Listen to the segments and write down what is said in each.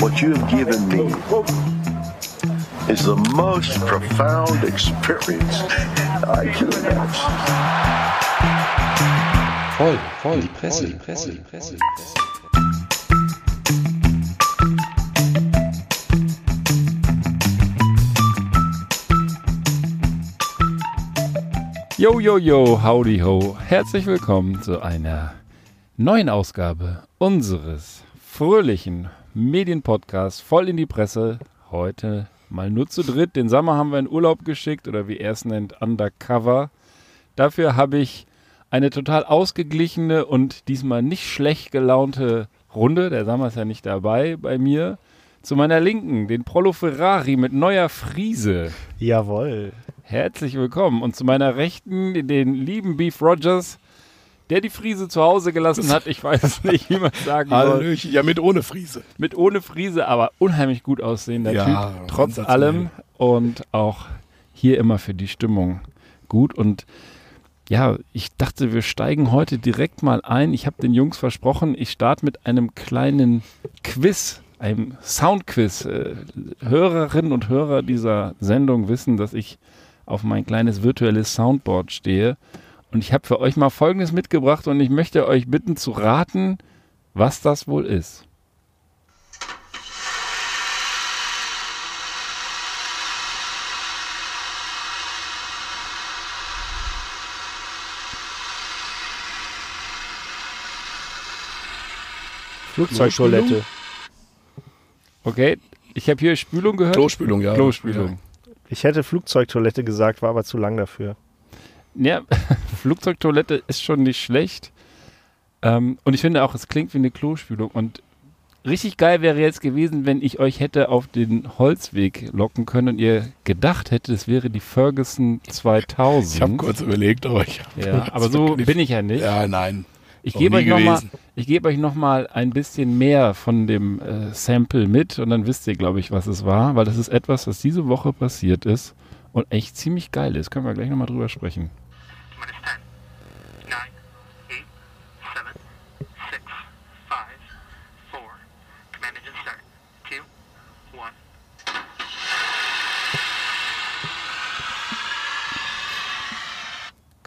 What you have given me is the most profound experience I can imagine. Voll, voll, die Presse, die Presse, die Presse. Die Presse. Yo, yo, yo, howdy ho. Herzlich willkommen zu einer neuen Ausgabe unseres fröhlichen Medienpodcasts voll in die Presse. Heute mal nur zu dritt. Den Sommer haben wir in Urlaub geschickt oder wie er es nennt, Undercover. Dafür habe ich eine total ausgeglichene und diesmal nicht schlecht gelaunte Runde. Der Sommer ist ja nicht dabei bei mir. Zu meiner Linken den Prolo Ferrari mit neuer Friese. Jawohl. Herzlich willkommen. Und zu meiner Rechten den lieben Beef Rogers, der die Friese zu Hause gelassen hat. Ich weiß es nicht, wie man sagen soll. Ja, mit ohne Friese. Mit ohne Friese, aber unheimlich gut aussehender Ja, Typ. Trotz allem. Und auch hier immer für die Stimmung gut. Und ja, ich dachte, wir steigen heute direkt mal ein. Ich habe den Jungs versprochen, ich starte mit einem kleinen Quiz, einem Soundquiz. Äh, Hörerinnen und Hörer dieser Sendung wissen, dass ich auf mein kleines virtuelles Soundboard stehe. Und ich habe für euch mal Folgendes mitgebracht und ich möchte euch bitten zu raten, was das wohl ist. Flugzeugtoilette. Okay, ich habe hier Spülung gehört. Klospülung, ja. Klospülung. Ich hätte Flugzeugtoilette gesagt, war aber zu lang dafür. Ja, Flugzeugtoilette ist schon nicht schlecht. Ähm, und ich finde auch, es klingt wie eine Klospülung. Und richtig geil wäre jetzt gewesen, wenn ich euch hätte auf den Holzweg locken können und ihr gedacht hättet, es wäre die Ferguson 2000. Ich habe kurz überlegt, aber ich hab ja, aber so bin ich ja nicht. Ja, nein. Ich gebe euch nochmal euch noch mal ein bisschen mehr von dem äh, Sample mit und dann wisst ihr, glaube ich, was es war, weil das ist etwas, was diese Woche passiert ist und echt ziemlich geil ist. Können wir gleich nochmal drüber sprechen. minus 10, 9, 8, 7, 6, 5, 4. Command engine start. 2, 1.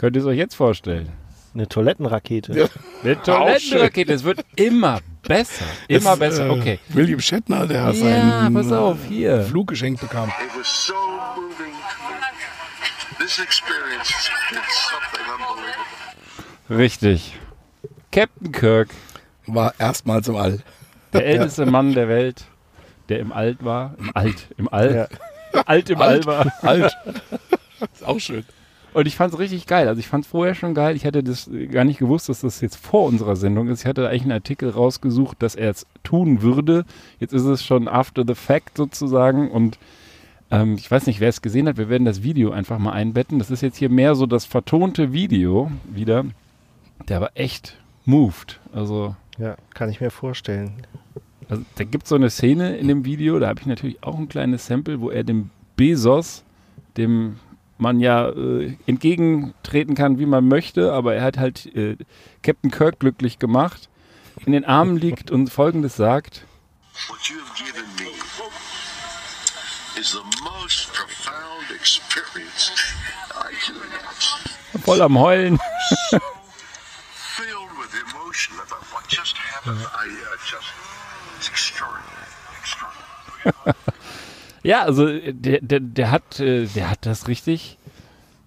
Könnt ihr es euch jetzt vorstellen? Eine Toilettenrakete. Ja. Eine Toilettenrakete, es wird immer besser. Immer Das, besser, äh, okay. William Shatner, der Ja, seinen pass auf, äh, hier. Flug geschenkt bekam. It was so moving. This experience been something unbelievable. Richtig. Captain Kirk, War erstmals im All. der älteste Mann der Welt, der im Alt war. Im Alt, im All. Alt im Alt. All war. Alt. Ist auch schön. Und ich fand es richtig geil. Also ich fand es vorher schon geil. Ich hatte das gar nicht gewusst, dass das jetzt vor unserer Sendung ist. Ich hatte eigentlich einen Artikel rausgesucht, dass er es tun würde. Jetzt ist es schon after the fact sozusagen. Und ähm, ich weiß nicht, wer es gesehen hat. Wir werden das Video einfach mal einbetten. Das ist jetzt hier mehr so das vertonte Video wieder. Der war echt moved. Also, Ja, kann ich mir vorstellen. also da gibt es so eine Szene in dem Video. Da habe ich natürlich auch ein kleines Sample, wo er dem Bezos, dem man ja äh, entgegentreten kann, wie man möchte, aber er hat halt äh, Captain Kirk glücklich gemacht, in den Armen liegt und folgendes sagt. What you have given me is the most profound experience I can imagine. Voll am Heulen. So filled with emotion about what just happened. I uh, just, it's extraordinary. Extraordinary. Ja, also äh, der, der, der, hat, äh, der hat das richtig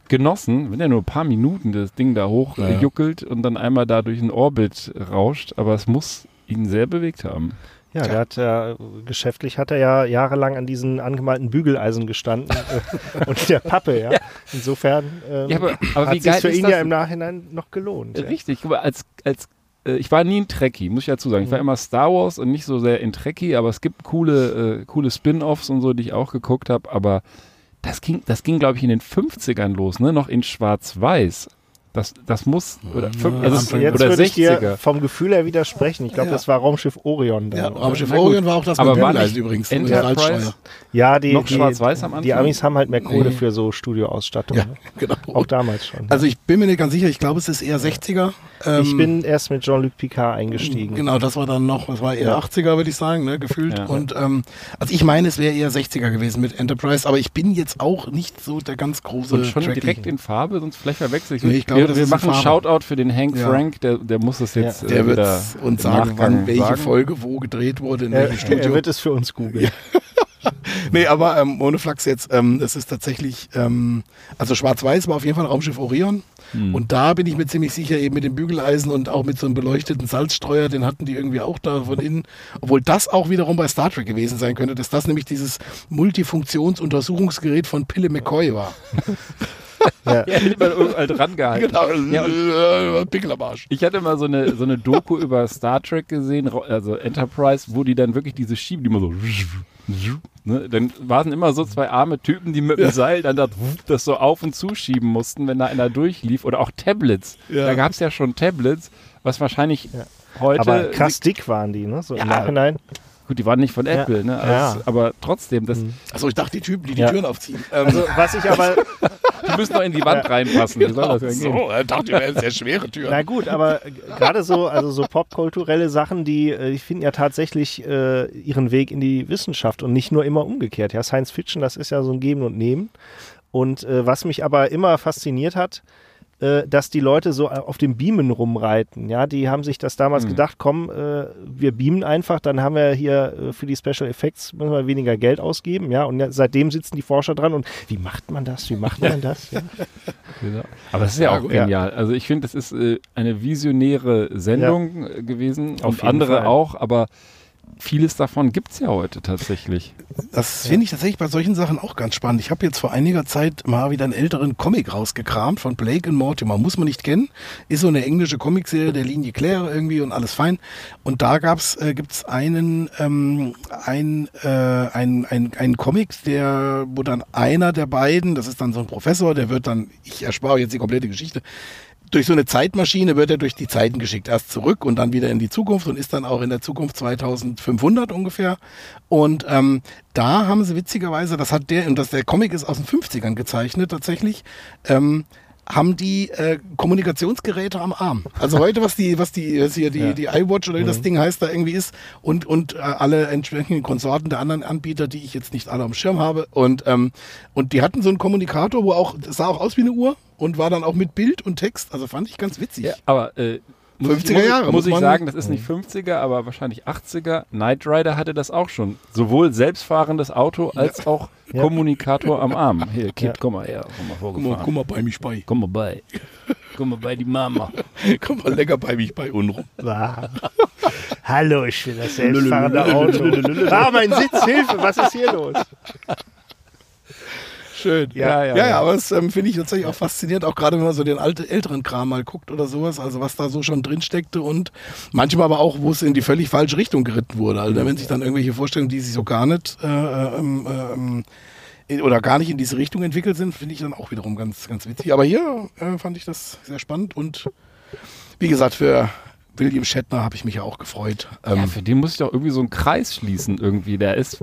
genossen, wenn er nur ein paar Minuten das Ding da hochjuckelt und dann einmal da durch den Orbit rauscht, aber es muss ihn sehr bewegt haben. Ja, der hat ja, geschäftlich hat er ja jahrelang an diesen angemalten Bügeleisen gestanden äh, und der Pappe, ja. Insofern ähm, Ja, aber, aber wie hat sich für ihn das ja im Nachhinein noch gelohnt. Ja. Richtig, guck mal, als, als ich war nie ein Trekkie, muss ich dazu sagen. Ich war immer Star Wars und nicht so sehr in Trekkie, aber es gibt coole, äh, coole Spin-Offs und so, die ich auch geguckt habe, aber das ging, das ging, glaube ich, in den 50ern los, ne? Noch in Schwarz-Weiß. Das, das muss, oder, fünf- also, Anfang- Jetzt oder würde ich dir 60er. vom Gefühl her widersprechen. Ich glaube, Ja. das war Raumschiff Orion. Da, Ja, oder? Raumschiff gut. Orion war auch das Aber mit nicht übrigens. Enterprise? Ja, die, Noch die, schwarz-weiß am Anfang? Die Amis haben halt mehr Kohle Nee. für so Studioausstattung. Ja, ne? genau. Auch damals schon. Also ich bin mir nicht ganz sicher, ich glaube, es ist eher 60er. Ähm, ich bin erst mit Jean-Luc Picard eingestiegen. Genau, das war dann noch, das war eher Ja. 80er, würde ich sagen, ne, gefühlt. Ja. Und ähm, also ich meine, es wäre eher 60er gewesen mit Enterprise, aber ich bin jetzt auch nicht so der ganz große Und schon Trekkie. direkt in Farbe, sonst vielleicht verwechsel ich. Nee, ich glaube, wir wir machen einen Farbe. Shoutout für den Hank Ja. Frank, der, der muss es jetzt Ja. äh, Der wird wieder uns sagen, wann welche sagen. Folge wo gedreht wurde, in Er, welchem Studio. er wird es für uns googeln. Nee, aber ähm, ohne Flachs jetzt, ähm, es ist tatsächlich, ähm, also Schwarz-Weiß war auf jeden Fall Raumschiff Orion. Hm. Und da bin ich mir ziemlich sicher, eben mit dem Bügeleisen und auch mit so einem beleuchteten Salzstreuer, den hatten die irgendwie auch da von innen. Obwohl das auch wiederum bei Star Trek gewesen sein könnte, dass das nämlich dieses Multifunktionsuntersuchungsgerät von Pille McCoy war. Ja. Ja, immer überall dran gehalten. Genau, Ja, Pickel am Arsch. ich hatte mal so eine, so eine Doku über Star Trek gesehen, also Enterprise, wo die dann wirklich diese Schieben, die immer so. Ne, dann waren immer so zwei arme Typen, die mit dem Seil dann das, das so auf und zuschieben mussten, wenn da einer durchlief. Oder auch Tablets. Ja. Da gab es ja schon Tablets, was wahrscheinlich heute. Aber krass dick waren die, ne? So im Ja. Nachhinein. Gut, die waren nicht von Ja. Apple, ne? Ja. Also, Aber trotzdem, das, Achso, ich dachte, die Typen, die die Ja. Türen aufziehen. Ähm, Also, was ich aber, die müssen doch in die Wand reinpassen. Gehen? so, ich dachte, die wären sehr schwere Türen. na gut, aber äh, gerade so, also so popkulturelle Sachen, die, äh, die finden ja tatsächlich äh, ihren Weg in die Wissenschaft und nicht nur immer umgekehrt. Ja, Science Fiction, das ist ja so ein Geben und Nehmen. Und äh, was mich aber immer fasziniert hat, äh, dass die Leute so auf dem Beamen rumreiten. Ja, die haben sich das damals Mhm. gedacht, komm, äh, wir beamen einfach, dann haben wir hier äh, für die Special Effects müssen wir weniger Geld ausgeben. Ja, und ja, seitdem sitzen die Forscher dran und wie macht man das? Wie macht man das? Ja. Aber das ist ja, Ja, auch genial. Also ich finde, das ist äh, eine visionäre Sendung äh, gewesen Auf und andere Fall. auch, aber vieles davon gibt es ja heute tatsächlich. Das finde ich tatsächlich bei solchen Sachen auch ganz spannend. Ich habe jetzt vor einiger Zeit mal wieder einen älteren Comic rausgekramt von Blake and Mortimer. Muss man nicht kennen. Ist so eine englische Comicserie der Linie Claire irgendwie und alles fein. Und da gab's, äh, gibt's einen, ähm, ein, äh, ein, ein, ein Comic, der, wo dann einer der beiden, das ist dann so ein Professor, der wird dann, ich erspare jetzt die komplette Geschichte, durch so eine Zeitmaschine wird er durch die Zeiten geschickt. Erst zurück und dann wieder in die Zukunft und ist dann auch in der Zukunft 2500 ungefähr. Und ähm, da haben sie witzigerweise, das hat der, und das, der Comic ist aus den 50ern gezeichnet tatsächlich, ähm, haben die äh, Kommunikationsgeräte am Arm. Also heute, was die, was die, was hier die, Ja. die iWatch oder wie das Ding heißt, da irgendwie ist und, und äh, alle entsprechenden Konsorten der anderen Anbieter, die ich jetzt nicht alle am Schirm habe. Und, ähm, und die hatten so einen Kommunikator, wo auch, das sah auch aus wie eine Uhr und war dann auch mit Bild und Text. Also fand ich ganz witzig. Aber äh, 50er ich, muss, Jahre, muss muss ich sagen, das ist nicht 50er, aber wahrscheinlich 80er. Knight Rider hatte das auch schon. Sowohl selbstfahrendes Auto als auch Ja. Kommunikator am Arm. Hier, Kind, Ja. komm mal her, komm mal vorgefahren. guck mal bei mich bei. Komm mal bei. Komm mal bei die Mama. Komm mal lecker bei mich bei unrum. Ah. Hallo, ich will das selbstfahrende Auto. Ah, mein Sitz, Hilfe, was ist hier los? Schön. Ja, ja, ja, ja. aber das ähm, finde ich tatsächlich auch faszinierend, auch gerade wenn man so den alte, älteren Kram mal guckt oder sowas, also was da so schon drin steckte und manchmal aber auch, wo es in die völlig falsche Richtung geritten wurde. Also wenn sich dann irgendwelche Vorstellungen, die sich so gar nicht äh, ähm, ähm, in- oder gar nicht in diese Richtung entwickelt sind, finde ich dann auch wiederum ganz, ganz witzig. Aber hier äh, fand ich das sehr spannend und wie gesagt, für William Shatner habe ich mich ja auch gefreut. Ähm, Ja, für den muss ich doch irgendwie so einen Kreis schließen irgendwie. Der ist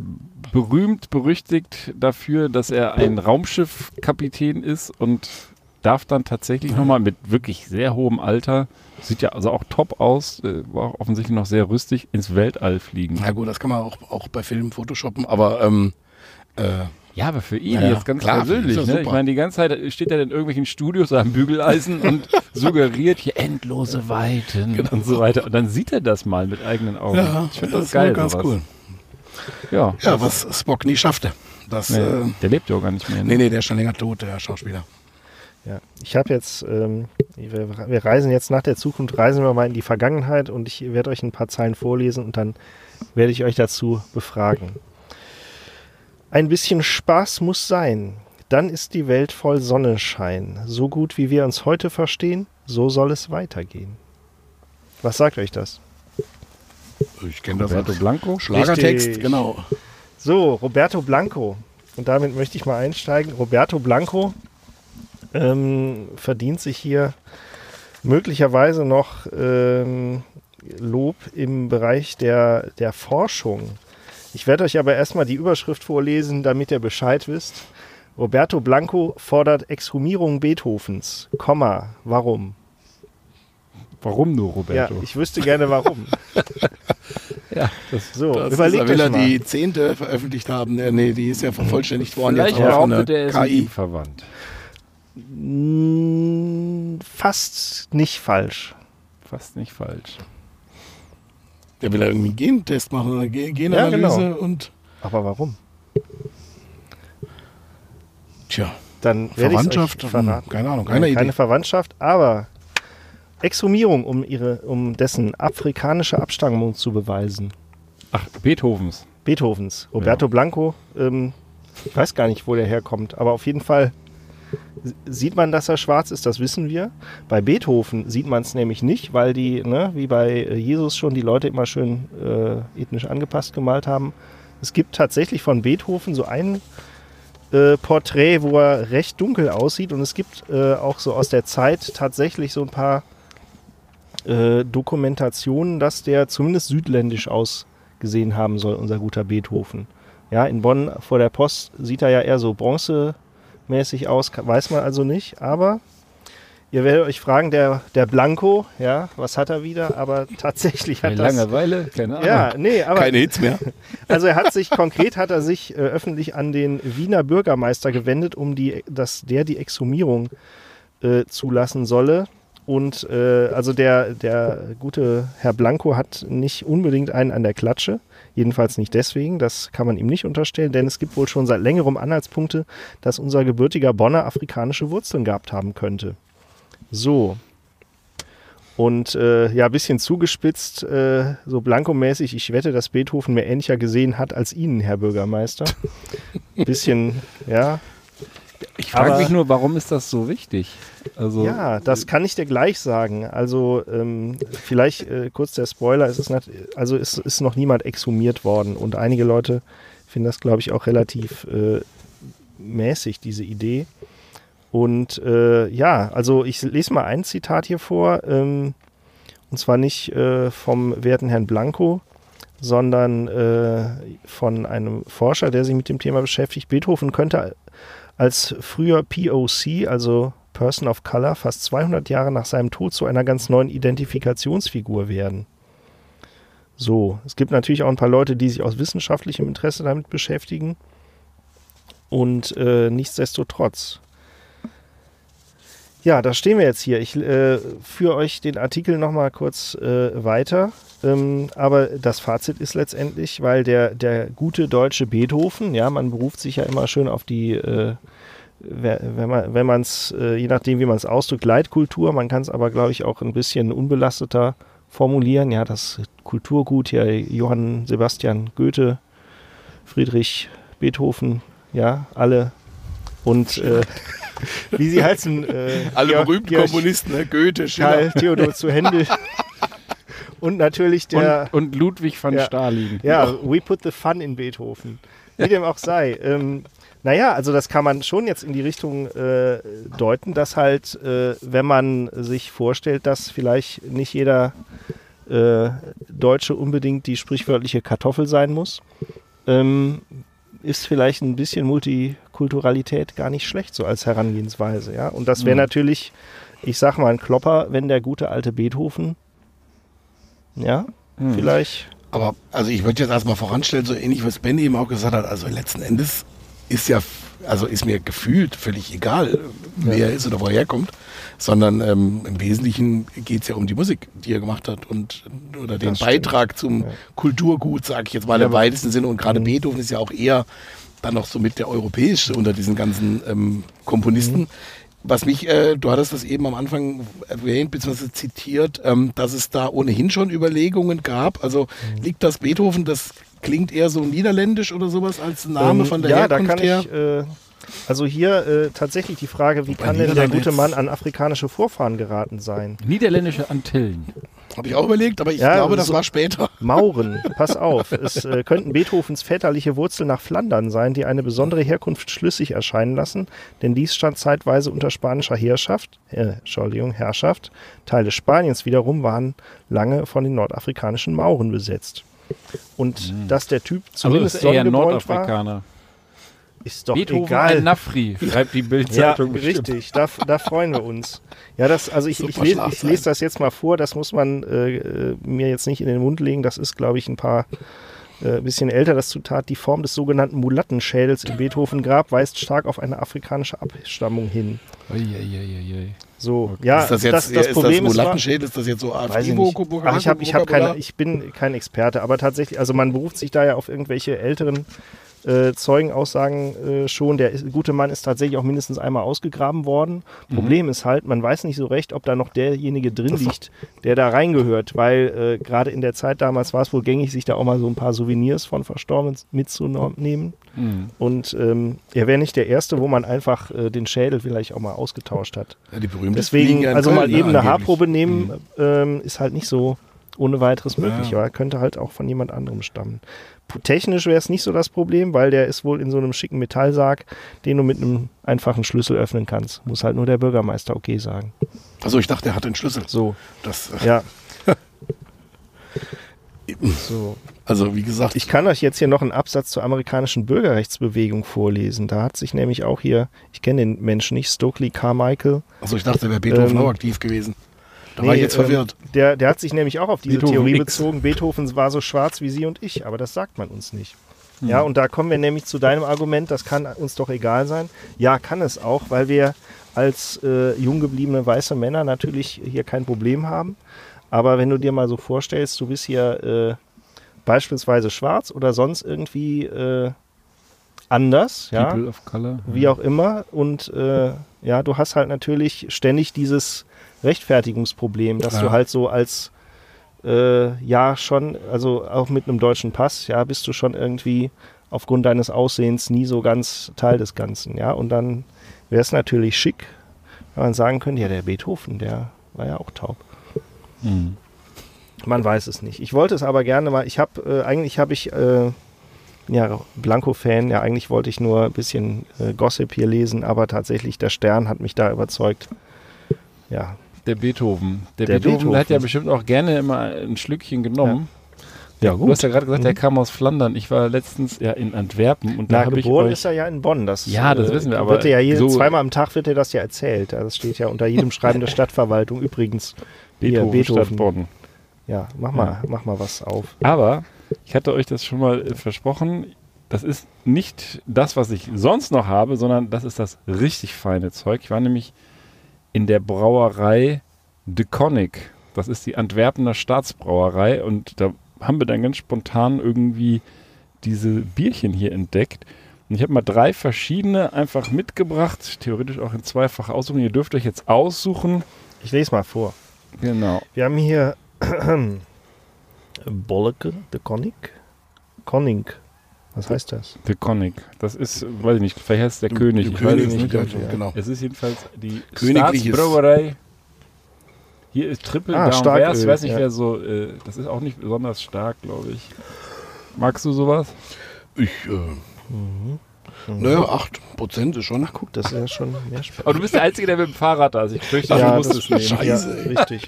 berühmt, berüchtigt dafür, dass er ein Raumschiffkapitän ist und darf dann tatsächlich nochmal mit wirklich sehr hohem Alter, sieht ja also auch top aus, äh, war auch offensichtlich noch sehr rüstig, ins Weltall fliegen. na gut, das kann man auch, auch bei Filmen photoshoppen, aber ähm, äh, Ja, aber für ihn Ja, jetzt ganz klar, persönlich. Ne? Ich super. meine, die ganze Zeit steht er in irgendwelchen Studios am Bügeleisen und suggeriert hier endlose Weiten und so weiter. Und dann sieht er das mal mit eigenen Augen. ja, ich finde das, war geil. ganz sowas. cool. Ja, Ja, was Spock nie schaffte. Das, nee, äh, der lebt ja auch gar nicht mehr. ne? nee, nee, der ist schon länger tot, der Schauspieler. Ja, ich habe jetzt, ähm, wir, wir reisen jetzt nach der Zukunft, reisen wir mal in die Vergangenheit und ich werde euch ein paar Zeilen vorlesen und dann werde ich euch dazu befragen. Ein bisschen Spaß muss sein, dann ist die Welt voll Sonnenschein. So gut wie wir uns heute verstehen, so soll es weitergehen. Was sagt euch das? Ich kenne Roberto Blanco? Schlagertext, Richtig. genau. So, Roberto Blanco. Und damit möchte ich mal einsteigen. Roberto Blanco ähm, verdient sich hier möglicherweise noch ähm, Lob im Bereich der, der Forschung. Ich werde euch aber erstmal die Überschrift vorlesen, damit ihr Bescheid wisst. Roberto Blanco fordert Exhumierung Beethovens. Komma, warum? Warum nur, Ja, Roberto? ich wüsste gerne warum. Ja, das, So, Das überlegt ist, euch er mal. die zehnte veröffentlicht haben. Nee, die ist ja vervollständigt worden. vielleicht jetzt auch behauptet der er, er KI. verwandt. Mm, Fast nicht falsch. Fast nicht falsch. Der will ja irgendwie einen Gentest machen, eine Gen- Genanalyse genau. und Aber warum? tja, Dann Verwandtschaft, euch hm, verraten. keine Ahnung, Nein, keine Idee. keine Verwandtschaft, aber Exhumierung, um, ihre, um dessen afrikanische Abstammung zu beweisen. Ach, Beethovens. Beethovens, Roberto Blanco, ähm, ich weiß gar nicht, wo der herkommt, aber auf jeden Fall sieht man, dass er schwarz ist, das wissen wir. Bei Beethoven sieht man es nämlich nicht, weil die, ne, wie bei äh, Jesus schon, die Leute immer schön äh, ethnisch angepasst gemalt haben. Es gibt tatsächlich von Beethoven so ein äh, Porträt, wo er recht dunkel aussieht und es gibt äh, auch so aus der Zeit tatsächlich so ein paar äh, Dokumentationen, dass der zumindest südländisch ausgesehen haben soll, unser guter Beethoven. Ja, in Bonn vor der Post sieht er ja eher so bronzemäßig aus, weiß man also nicht, aber ihr werdet euch fragen, der, der Blanco, ja, was hat er wieder? Aber tatsächlich hat das... Langeweile, keine Ahnung. Ja, nee, aber Keine Hits mehr. also er hat sich konkret hat er sich äh, öffentlich an den Wiener Bürgermeister gewendet, um die, dass der die Exhumierung äh, zulassen solle. Und äh, also der, der gute Herr Blanco hat nicht unbedingt einen an der Klatsche. Jedenfalls nicht deswegen, das kann man ihm nicht unterstellen, denn es gibt wohl schon seit längerem Anhaltspunkte, dass unser gebürtiger Bonner afrikanische Wurzeln gehabt haben könnte. So. Und äh, ja, ein bisschen zugespitzt, äh, so blankomäßig, ich wette, dass Beethoven mir ähnlicher gesehen hat als Ihnen, Herr Bürgermeister. bisschen, ja. Ich frage mich nur, warum ist das so wichtig? Also, Ja, das kann ich dir gleich sagen. Also ähm, vielleicht äh, kurz der Spoiler, es ist nat- also es ist noch niemand exhumiert worden und einige Leute finden das, glaube ich, auch relativ äh, mäßig, diese Idee. Und äh, ja, also ich lese mal ein Zitat hier vor, ähm, und zwar nicht äh, vom werten Herrn Blanco, sondern äh, von einem Forscher, der sich mit dem Thema beschäftigt. Beethoven könnte als früher POC, also Person of Color, fast 200 Jahre nach seinem Tod zu einer ganz neuen Identifikationsfigur werden. So, es gibt natürlich auch ein paar Leute, die sich aus wissenschaftlichem Interesse damit beschäftigen. Und äh, nichtsdestotrotz. Ja, da stehen wir jetzt hier. Ich äh, führe euch den Artikel nochmal kurz äh, weiter. Ähm, aber das Fazit ist letztendlich, weil der, der gute deutsche Beethoven, ja, man beruft sich ja immer schön auf die, äh, wenn man wenn man es, äh, je nachdem wie man es ausdrückt, Leitkultur, man kann es aber, glaube ich, auch ein bisschen unbelasteter formulieren. Ja, das Kulturgut, ja, Johann Sebastian Goethe, Friedrich Beethoven, ja, alle. Und äh, wie sie heißen, äh, Alle Georg- berühmten Georg Komponisten, ne? Goethe, Schiller. Karl Theodor zu Händel. Und natürlich der, und, und Ludwig van Ja. Stalin. ja, we put the fun in Beethoven. Wie dem auch sei. Ähm, naja, also das kann man schon jetzt in die Richtung äh, deuten, dass halt, äh, wenn man sich vorstellt, dass vielleicht nicht jeder äh, Deutsche unbedingt die sprichwörtliche Kartoffel sein muss, ähm, ist vielleicht ein bisschen Multikulturalität gar nicht schlecht, so als Herangehensweise. Ja? Und das wäre Mhm. natürlich, ich sag mal, ein Klopper, wenn der gute alte Beethoven, ja, Hm. vielleicht Aber also ich würde jetzt erstmal voranstellen, so ähnlich was Ben eben auch gesagt hat, also letzten Endes ist ja, also ist mir gefühlt völlig egal, wer er ist oder woher er kommt, sondern ähm, im Wesentlichen geht es ja um die Musik, die er gemacht hat und oder den Das stimmt. Beitrag zum Ja. Kulturgut, sage ich jetzt mal Ja, im weitesten Sinne. Und gerade Mhm. Beethoven ist ja auch eher dann noch so mit der europäische unter diesen ganzen ähm, Komponisten. Mhm. Was mich, äh, du hattest das eben am Anfang erwähnt, beziehungsweise zitiert, ähm, dass es da ohnehin schon Überlegungen gab. Also Mhm. liegt das Beethoven, das klingt eher so niederländisch oder sowas als Name Ähm, von der ja, Herkunft da kann her? ich, äh, also hier äh, tatsächlich die Frage, wie Wobei kann denn der gute Mann an afrikanische Vorfahren geraten sein? Niederländische Antillen. Habe ich auch überlegt, aber ich Ja, glaube, das so- war später. Mauren, pass auf. Es äh, könnten Beethovens väterliche Wurzeln nach Flandern sein, die eine besondere Herkunft schlüssig erscheinen lassen, denn dies stand zeitweise unter spanischer Herrschaft, äh, Entschuldigung, Herrschaft. Teile Spaniens wiederum waren lange von den nordafrikanischen Mauren besetzt. Und dass der Typ Also zumindest ist eher sonnengebräunt war, Nordafrikaner. Ist doch Beethoven egal. ein Nafri, schreibt die Ja, Bildzeitung bestimmt. richtig, da, da freuen wir uns. Ja, das, also ich, ich, lese, ich lese das jetzt mal vor, das muss man äh, mir jetzt nicht in den Mund legen, das ist, glaube ich, ein paar äh, bisschen älter, das Zitat. Die Form des sogenannten Mulattenschädels im Beethoven-Grab weist stark auf eine afrikanische Abstammung hin. Uiuiuiui. So, ja, ist das jetzt das, das ist Problem das Mulattenschädel? Ist das jetzt so Weiß ich AfD Ach, ich, hab, ich, hab keine, ich bin kein Experte, aber tatsächlich, also man beruft sich da ja auf irgendwelche älteren äh, Zeugenaussagen äh, schon. Der ist, gute Mann ist tatsächlich auch mindestens einmal ausgegraben worden. Mhm. Problem ist halt, man weiß nicht so recht, ob da noch derjenige drin liegt, der da reingehört, weil äh, gerade in der Zeit damals war es wohl gängig, sich da auch mal so ein paar Souvenirs von Verstorbenen mitzunehmen. Hm. Und ähm, er wäre nicht der Erste, wo man einfach äh, den Schädel vielleicht auch mal ausgetauscht hat. Ja, die berühmtesten Deswegen, also mal eben eine angeblich. Haarprobe nehmen, ähm, ist halt nicht so ohne weiteres möglich. Ja. Aber könnte halt auch von jemand anderem stammen. Technisch wäre es nicht so das Problem, weil der ist wohl in so einem schicken Metallsarg, den du mit einem einfachen Schlüssel öffnen kannst. Muss halt nur der Bürgermeister okay sagen. Also ich dachte, er hat den Schlüssel. So, Das, äh, ja. so. also wie gesagt, Ich kann euch jetzt hier noch einen Absatz zur amerikanischen Bürgerrechtsbewegung vorlesen. Da hat sich nämlich auch hier, ich kenne den Menschen nicht, Stokely Carmichael, also ich dachte, er wäre Beethoven Ähm, auch aktiv gewesen. Da war ich jetzt ähm, verwirrt. Der, der hat sich nämlich auch auf diese Beethoven Theorie X. bezogen. Beethoven war so schwarz wie Sie und ich, aber das sagt man uns nicht. Ja, und da kommen wir nämlich zu deinem Argument, das kann uns doch egal sein. Ja, kann es auch, weil wir als äh, jung gebliebene weiße Männer natürlich hier kein Problem haben. Aber wenn du dir mal so vorstellst, du bist hier äh, beispielsweise schwarz oder sonst irgendwie äh, anders, ja, People of Color. wie auch immer. Und äh, ja, du hast halt natürlich ständig dieses Rechtfertigungsproblem, dass Ja. du halt so als äh, ja schon, also auch mit einem deutschen Pass, ja, bist du schon irgendwie aufgrund deines Aussehens nie so ganz Teil des Ganzen, ja. Und dann wäre es natürlich schick, wenn man sagen könnte, ja, der Beethoven, der war ja auch taub. Hm. Man weiß es nicht. Ich wollte es aber gerne mal. Ich habe äh, eigentlich habe ich äh, ja Blanco-Fan. Ja, eigentlich wollte ich nur ein bisschen äh, Gossip hier lesen, aber tatsächlich der Stern hat mich da überzeugt. Ja, Der Beethoven. Der, Der Beethoven, Beethoven. hat ja bestimmt auch gerne immer ein Schlückchen genommen. ja Du hast ja gerade gesagt, der Mhm. kam aus Flandern. Ich war letztens ja in Antwerpen und da Na, habe ich geboren ist er ja in Bonn. Das, Ja, das wissen wir, aber Wird ja jede, so- zweimal am Tag wird dir das ja erzählt. Ja, Das steht ja unter jedem Schreiben der Stadtverwaltung. Übrigens, hier, Beethoven, Stadt Bonn. Ja, mach mal, mach mal was auf. Aber ich hatte euch das schon mal äh, versprochen. Das ist nicht das, was ich sonst noch habe, sondern das ist das richtig feine Zeug. Ich war nämlich in der Brauerei De Connick. Das ist die Antwerpener Staatsbrauerei und da haben wir dann ganz spontan irgendwie diese Bierchen hier entdeckt. Und ich habe mal drei verschiedene einfach mitgebracht, theoretisch auch in zweifach aussuchen. Ihr dürft euch jetzt aussuchen. Ich lese mal vor. Genau. Wir haben hier Bolleke, de Conning. Conning. Was heißt das? De Connick. Das ist, weiß ich nicht, vielleicht heißt es der König. Der ich weiß König, es nicht. ganz. Genau. Es ist jedenfalls die. Staatsbrauerei. Hier ist Triple Ah, Down Starköl, Bears. Ich weiß nicht, ja. wer so, äh, das ist auch nicht besonders stark, glaube ich. Magst du sowas? Ich, äh, naja, 8% ist schon. Guck, das ist ja schon mehr Spaß. Aber du bist der Einzige, der mit dem Fahrrad da ist. Ich fürchte, Ja, du musst das es nehmen. Scheiße. Ja, richtig.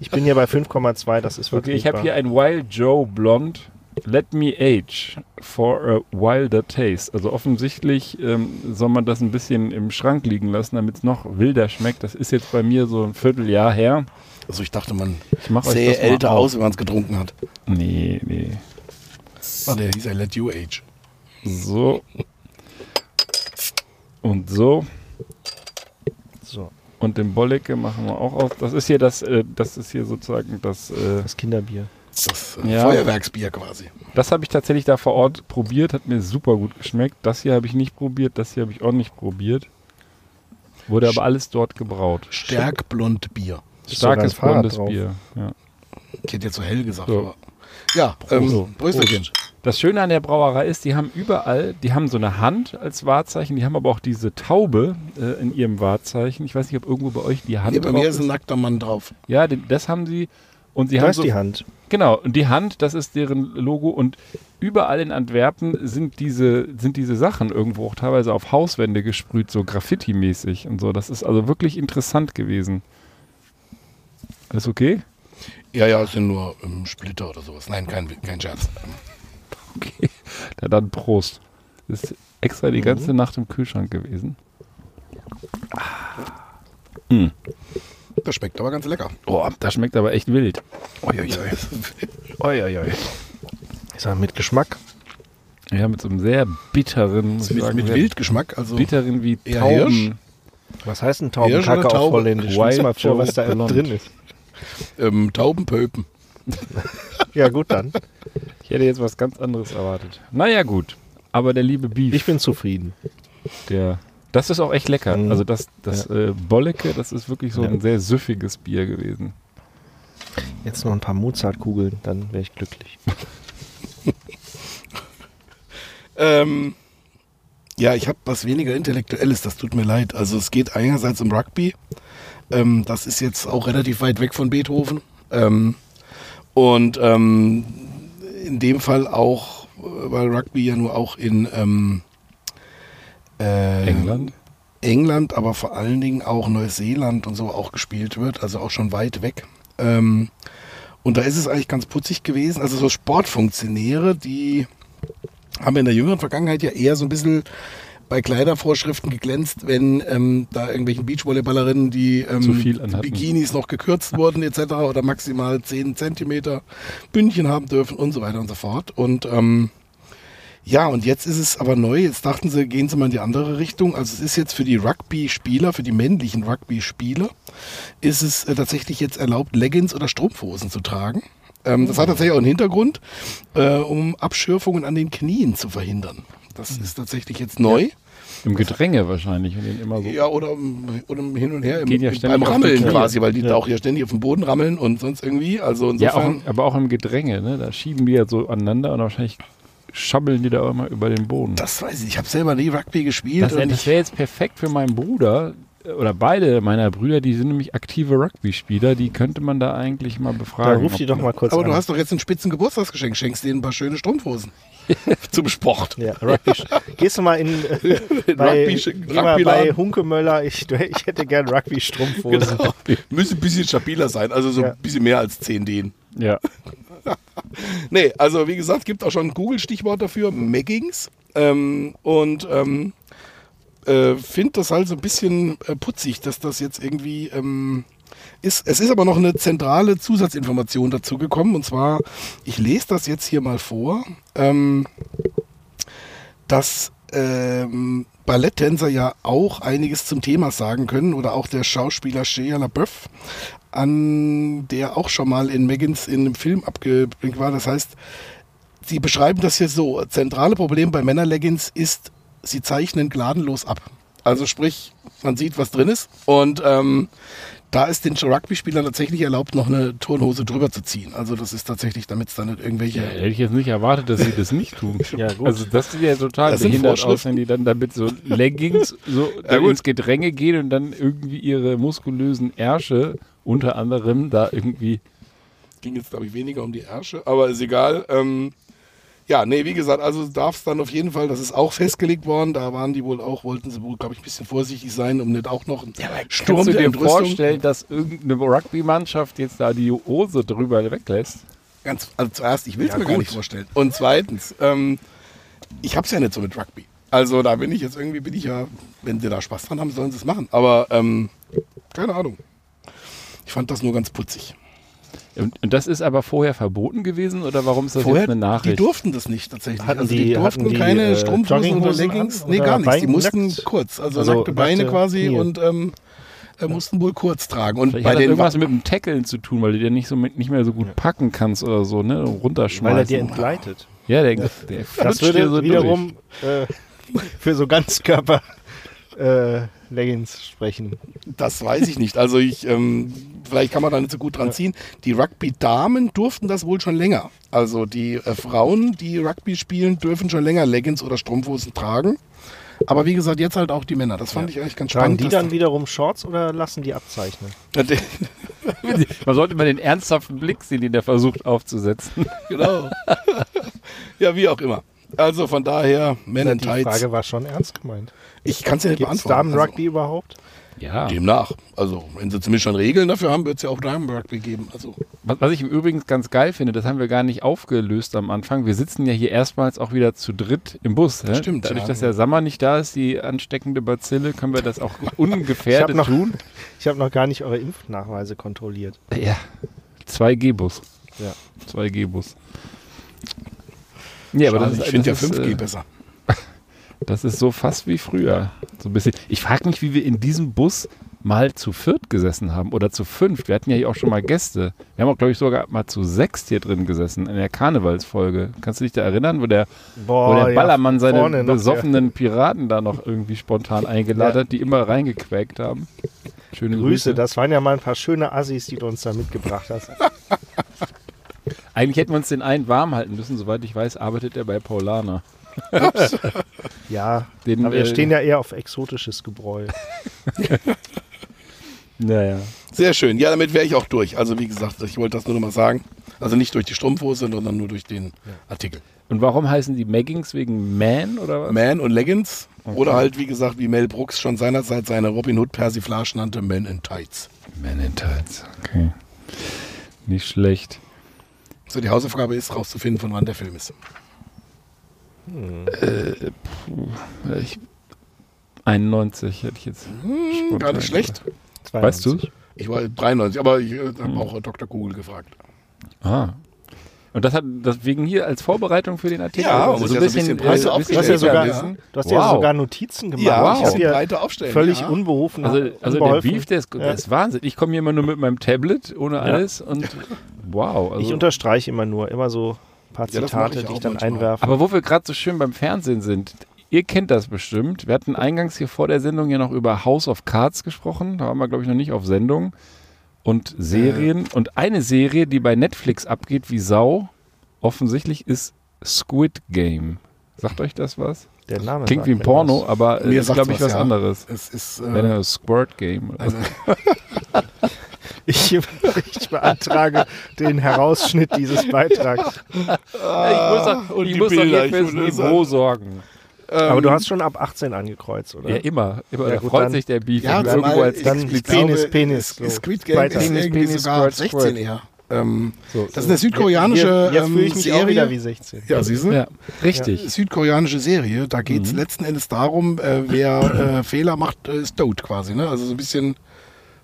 Ich bin hier bei 5,2, das ist Okay, ich habe hier ein Wild Joe Blond. Let me age for a wilder taste. Also offensichtlich ähm, soll man das ein bisschen im Schrank liegen lassen, damit es noch wilder schmeckt. Das ist jetzt bei mir so ein Vierteljahr her. Also ich dachte, man Ich mache euch sähe älter aus, wenn man es getrunken hat. Nee, nee. Ah, der hieß ja Let You Age. So. Und so. So, Und den Bollecke machen wir auch auf. Das ist hier das, äh, das ist hier sozusagen das, äh, das Kinderbier. Das äh, Ja. Feuerwerksbier quasi. das habe ich tatsächlich da vor Ort probiert, hat mir super gut geschmeckt. Das hier habe ich nicht probiert, das hier habe ich auch nicht probiert. Wurde aber alles dort gebraut. Stärkblond Bier. Ist sogar Starkes Fahrrad blondes drauf. Bier. Ja. Ich hätte jetzt so hell gesagt, So. aber. Ja, ähm, So, Prösterchen. Das Schöne an der Brauerei ist, die haben überall, die haben so eine Hand als Wahrzeichen, die haben aber auch diese Taube äh, in ihrem Wahrzeichen. Ich weiß nicht, ob irgendwo bei euch die Hand Hier bei drauf mir ist ein nackter Mann drauf. Ja, den, das haben sie. Und sie Da haben ist so, die Hand. Genau, und die Hand, das ist deren Logo und überall in Antwerpen sind diese, sind diese Sachen irgendwo auch teilweise auf Hauswände gesprüht, so Graffiti-mäßig und so. Das ist also wirklich interessant gewesen. Alles okay? Ja, ja, es sind nur ähm, Splitter oder sowas. Nein, kein, kein Scherz. Okay. Ja, dann Prost. Das ist extra die ganze Nacht im Kühlschrank gewesen. Das schmeckt aber ganz lecker. Oh, das schmeckt aber echt wild. Uiuiui. Uiuiui. Ich sag mit Geschmack. Ja, mit so einem sehr bitteren, Mit, sagen, mit Wildgeschmack, also bitteren wie Eher Tauben. Hirsch? Was heißt ein Taubenkacke oder auf Taube? Holländisch? Wild mal vor, was da drin ist. ähm, Taubenpöpen. Ja, gut dann. Ich hätte jetzt was ganz anderes erwartet. Naja, gut. Aber der liebe Beef, Ich bin zufrieden. der, das ist auch echt lecker. Mhm. Also das, das äh, Bollecke, das ist wirklich so Ja. ein sehr süffiges Bier gewesen. Jetzt noch ein paar Mozartkugeln, dann wäre ich glücklich. Ähm, ja, ich habe was weniger Intellektuelles, das tut mir leid. Also es geht einerseits um Rugby. Ähm, das ist jetzt auch relativ weit weg von Beethoven. Ähm, und ähm, in dem Fall auch, äh, weil Rugby ja nur auch in ähm, äh, England? England, aber vor allen Dingen auch Neuseeland und so auch gespielt wird, also auch schon weit weg. Ähm, und da ist es eigentlich ganz putzig gewesen. Also so Sportfunktionäre, die haben in der jüngeren Vergangenheit ja eher so ein bisschen bei Kleidervorschriften geglänzt, wenn ähm, da irgendwelchen Beachvolleyballerinnen die ähm, anhatten. Bikinis noch gekürzt wurden etc. oder maximal 10 Zentimeter Bündchen haben dürfen und so weiter und so fort. Und ähm, ja, und jetzt ist es aber neu. Jetzt dachten sie, gehen sie mal in die andere Richtung. Also es ist jetzt für die Rugby-Spieler, für die männlichen Rugby-Spieler, ist es äh, tatsächlich jetzt erlaubt, Leggings oder Strumpfhosen zu tragen. Ähm, das hat tatsächlich auch einen Hintergrund, äh, um Abschürfungen an den Knien zu verhindern. Das ist tatsächlich jetzt neu. Im Gedränge wahrscheinlich. Und immer so. Ja, oder, im- oder hin und her im, ja beim Rammeln quasi, weil die Ja. auch ja ständig auf dem Boden rammeln und sonst irgendwie. Also Ja, auch, insofern. aber auch im Gedränge, ne? Da schieben die ja so aneinander und wahrscheinlich schabbeln die da auch immer über den Boden. das weiß ich. Ich habe selber nie Rugby gespielt. Das, und das ich- wäre jetzt perfekt für meinen Bruder äh, oder beide meiner Brüder, die sind nämlich aktive Rugby-Spieler, die könnte man da eigentlich mal Da befragen. ruf die doch mal kurz aber an. du hast doch jetzt ein spitzen Geburtstagsgeschenk. Schenkst denen ein paar schöne Strumpfhosen. Zum Sport. ja, Rugby. Gehst du mal in, äh, bei, Rugby- geh mal bei. Hunkemöller. Ich, ich hätte gern Rugby-Strumpfhosen. Genau. Müsste ein bisschen stabiler sein, also so Ja. ein bisschen mehr als 10 D. Ja. Nee, also wie gesagt, gibt auch schon ein Google-Stichwort dafür, Meggings. Ähm, und ähm, äh, finde das halt so ein bisschen äh, putzig, dass das jetzt irgendwie ähm, ist. Es ist aber noch eine zentrale Zusatzinformation dazu gekommen. Und zwar, ich lese das jetzt hier mal vor, ähm, dass ähm, Balletttänzer ja auch einiges zum Thema sagen können oder auch der Schauspieler Shia LaBeouf, an der auch schon mal in Meggins in einem Film abgeblinkt war. Das heißt, sie beschreiben das hier so. Zentrale Problem bei Männerleggings ist, sie zeichnen gnadenlos ab. Also sprich, man sieht, was drin ist. Und ähm, da ist den Rugby-Spielern tatsächlich erlaubt, noch eine Turnhose drüber zu ziehen. Also das ist tatsächlich, damit es dann nicht irgendwelche... Ja, hätte ich jetzt nicht erwartet, dass sie das nicht tun. Ja, gut. Also das sieht ja total Das behindert aus, wenn die dann damit so Leggings so gut. ins Gedränge gehen und dann irgendwie ihre muskulösen Ärsche unter anderem da irgendwie. ging jetzt, glaube ich, weniger um die Ärsche, aber ist egal. Ähm, ja, nee, wie gesagt, also darf es dann auf jeden Fall, das ist auch festgelegt worden, da waren die wohl auch, wollten sie wohl, glaube ich, ein bisschen vorsichtig sein, um nicht auch noch einen Sturm Kannst du dir Entrüstung. vorstellen, dass irgendeine Rugby-Mannschaft jetzt da die Hose drüber weglässt? Ganz, also zuerst, ich will es Ja, mir gar gut. nicht vorstellen. Und zweitens, ähm, ich habe es ja nicht so mit Rugby. Also da bin ich jetzt irgendwie, bin ich ja, wenn sie da Spaß dran haben, sollen sie es machen. Aber ähm, keine Ahnung. Ich fand das nur ganz putzig. Und, und das ist aber vorher verboten gewesen oder warum ist das Vorher, jetzt eine die Nachricht? durften das nicht tatsächlich. Hatten also die- die, durften die, keine äh, Strumpfhosen oder Leggings. an nee, gar nichts. Die mussten nackt? kurz, also, Also nackte Beine nackte quasi Knie. und ähm, äh, mussten wohl kurz tragen. Und Vielleicht bei hat das den irgendwas mit dem Tackeln zu tun, weil du dir nicht so mit, nicht mehr so gut packen kannst oder so, ne? Runterschmeißen. Weil er dir entgleitet. ja, der, der Das würde dir so wiederum äh, für so Ganzkörper äh, Leggings sprechen. Das weiß ich nicht. Also ich, ähm, vielleicht kann man da nicht so gut dran ziehen. Die Rugby-Damen durften das wohl schon länger. Also die äh, Frauen, die Rugby spielen, dürfen schon länger Leggings oder Strumpfhosen tragen. Aber wie gesagt, jetzt halt auch die Männer. Das fand ich eigentlich ganz Tragen spannend. die dass- dann wiederum Shorts oder lassen die abzeichnen? Ja, die- Man sollte mal den ernsthaften Blick sehen, den der versucht aufzusetzen. Genau. ja, wie auch immer. Also von daher, Men in Die Tights. Frage war schon ernst gemeint. Ich kann es ja nicht Gibt es beantworten. Damen-Rugby überhaupt? Ja. Also, demnach. Also, wenn sie zumindest schon Regeln dafür haben, wird es ja auch Damen-Rugby geben. Also, Was, was ich übrigens ganz geil finde, das haben wir gar nicht aufgelöst am Anfang. Wir sitzen ja hier erstmals auch wieder zu dritt im Bus. Hä? Stimmt, Dadurch, ja. dass der Sommer nicht da ist, die ansteckende Bazille, können wir das auch ungefährdet noch- tun. Ich habe noch gar nicht eure Impfnachweise kontrolliert. Ja. 2G-Bus. Ja. 2G-Bus. Ja, aber das ist, ich finde ja das ist, 5G äh, besser. Das ist so fast wie früher. So ein bisschen. Ich frage mich, wie wir in diesem Bus mal zu viert gesessen haben oder zu fünft. Wir hatten ja hier auch schon mal Gäste. Wir haben auch, glaube ich, sogar mal zu sechst hier drin gesessen in der Karnevalsfolge. Kannst du dich da erinnern, wo der, wo der ja, Ballermann seine vorne noch, besoffenen Piraten da noch irgendwie spontan eingeladen Ja. hat, die immer reingequäkt haben? Schöne ja. Grüße. Grüße, das waren ja mal ein paar schöne Assis, die du uns da mitgebracht hast. Eigentlich hätten wir uns den einen warm halten müssen. Soweit ich weiß, arbeitet er bei Paulaner. Ja, Den, aber wir äh, stehen ja eher auf exotisches Gebräu. Naja. Sehr schön. Ja, damit wäre ich auch durch. Also, wie gesagt, ich wollte das nur noch mal sagen. Also nicht durch die Strumpfhose, sondern nur durch den Artikel. Und warum heißen die Maggings wegen Man oder was? Man und Leggings. Oder halt, wie gesagt, wie Mel Brooks schon seinerzeit seine Robin Hood Persiflage nannte, Men in Tights. Man in Tights. Okay. Nicht schlecht. So, die Hausaufgabe ist, rauszufinden, von wann der Film ist. Ich, 91 hätte ich jetzt. Hm, gar nicht schlecht. Weißt du? 92. Ich war 93, aber ich äh, habe auch Dr. Google gefragt. Ah. Und das hat das wegen hier als Vorbereitung für den Artikel. Ja, Also muss ja so ein bisschen Du breiter hast ja aufgestellt sogar, werden, du hast ja Wow. sogar Notizen gemacht. Ja, wow. Ich habe Bisschen aufstellen. völlig ja. unbeholfen. Also, also der. Beef, der ist, der Ja. ist Wahnsinn. Ich komme hier immer nur mit meinem Tablet, ohne alles und wow. Also, Ich unterstreiche immer nur, immer so ein paar Ja, Zitate, ich die ich dann manchmal. einwerfe. aber wo wir gerade so schön beim Fernsehen sind, ihr kennt das bestimmt. Wir hatten eingangs hier vor der Sendung ja noch über House of Cards gesprochen. Da waren wir, glaube ich, noch nicht auf Sendung. Und Serien. Und eine Serie, die bei Netflix abgeht wie Sau, offensichtlich ist Squid Game. Sagt euch das was? Der Name Klingt wie ein Porno, was. aber äh, Mir ist, glaube ich, was, was ja. anderes. Es ist, äh, Squirt Game. also, Ich, ich beantrage den Herausschnitt dieses Beitrags. ich muss ich die muss fürs will das Niveau sorgen. Aber du hast schon ab 18 angekreuzt, oder? Ja, immer. immer Ja, da gut, freut dann- sich der Beef. ja, irgendwo als ich, dann ich Penis, glaube, Penis, so. Squid Game Weiter. ist Penis, irgendwie Penis, sogar Squirt, 16 Squirt. eher. Ähm, So, das ist eine südkoreanische Jetzt, jetzt ähm, fühle ich mich auch Serie. wieder wie 16. ja, siehst du? ja, richtig. Südkoreanische Serie. Da geht es Mhm. letzten Endes darum, äh, wer äh, Fehler macht, äh, ist tot quasi. Ne? Also so ein bisschen.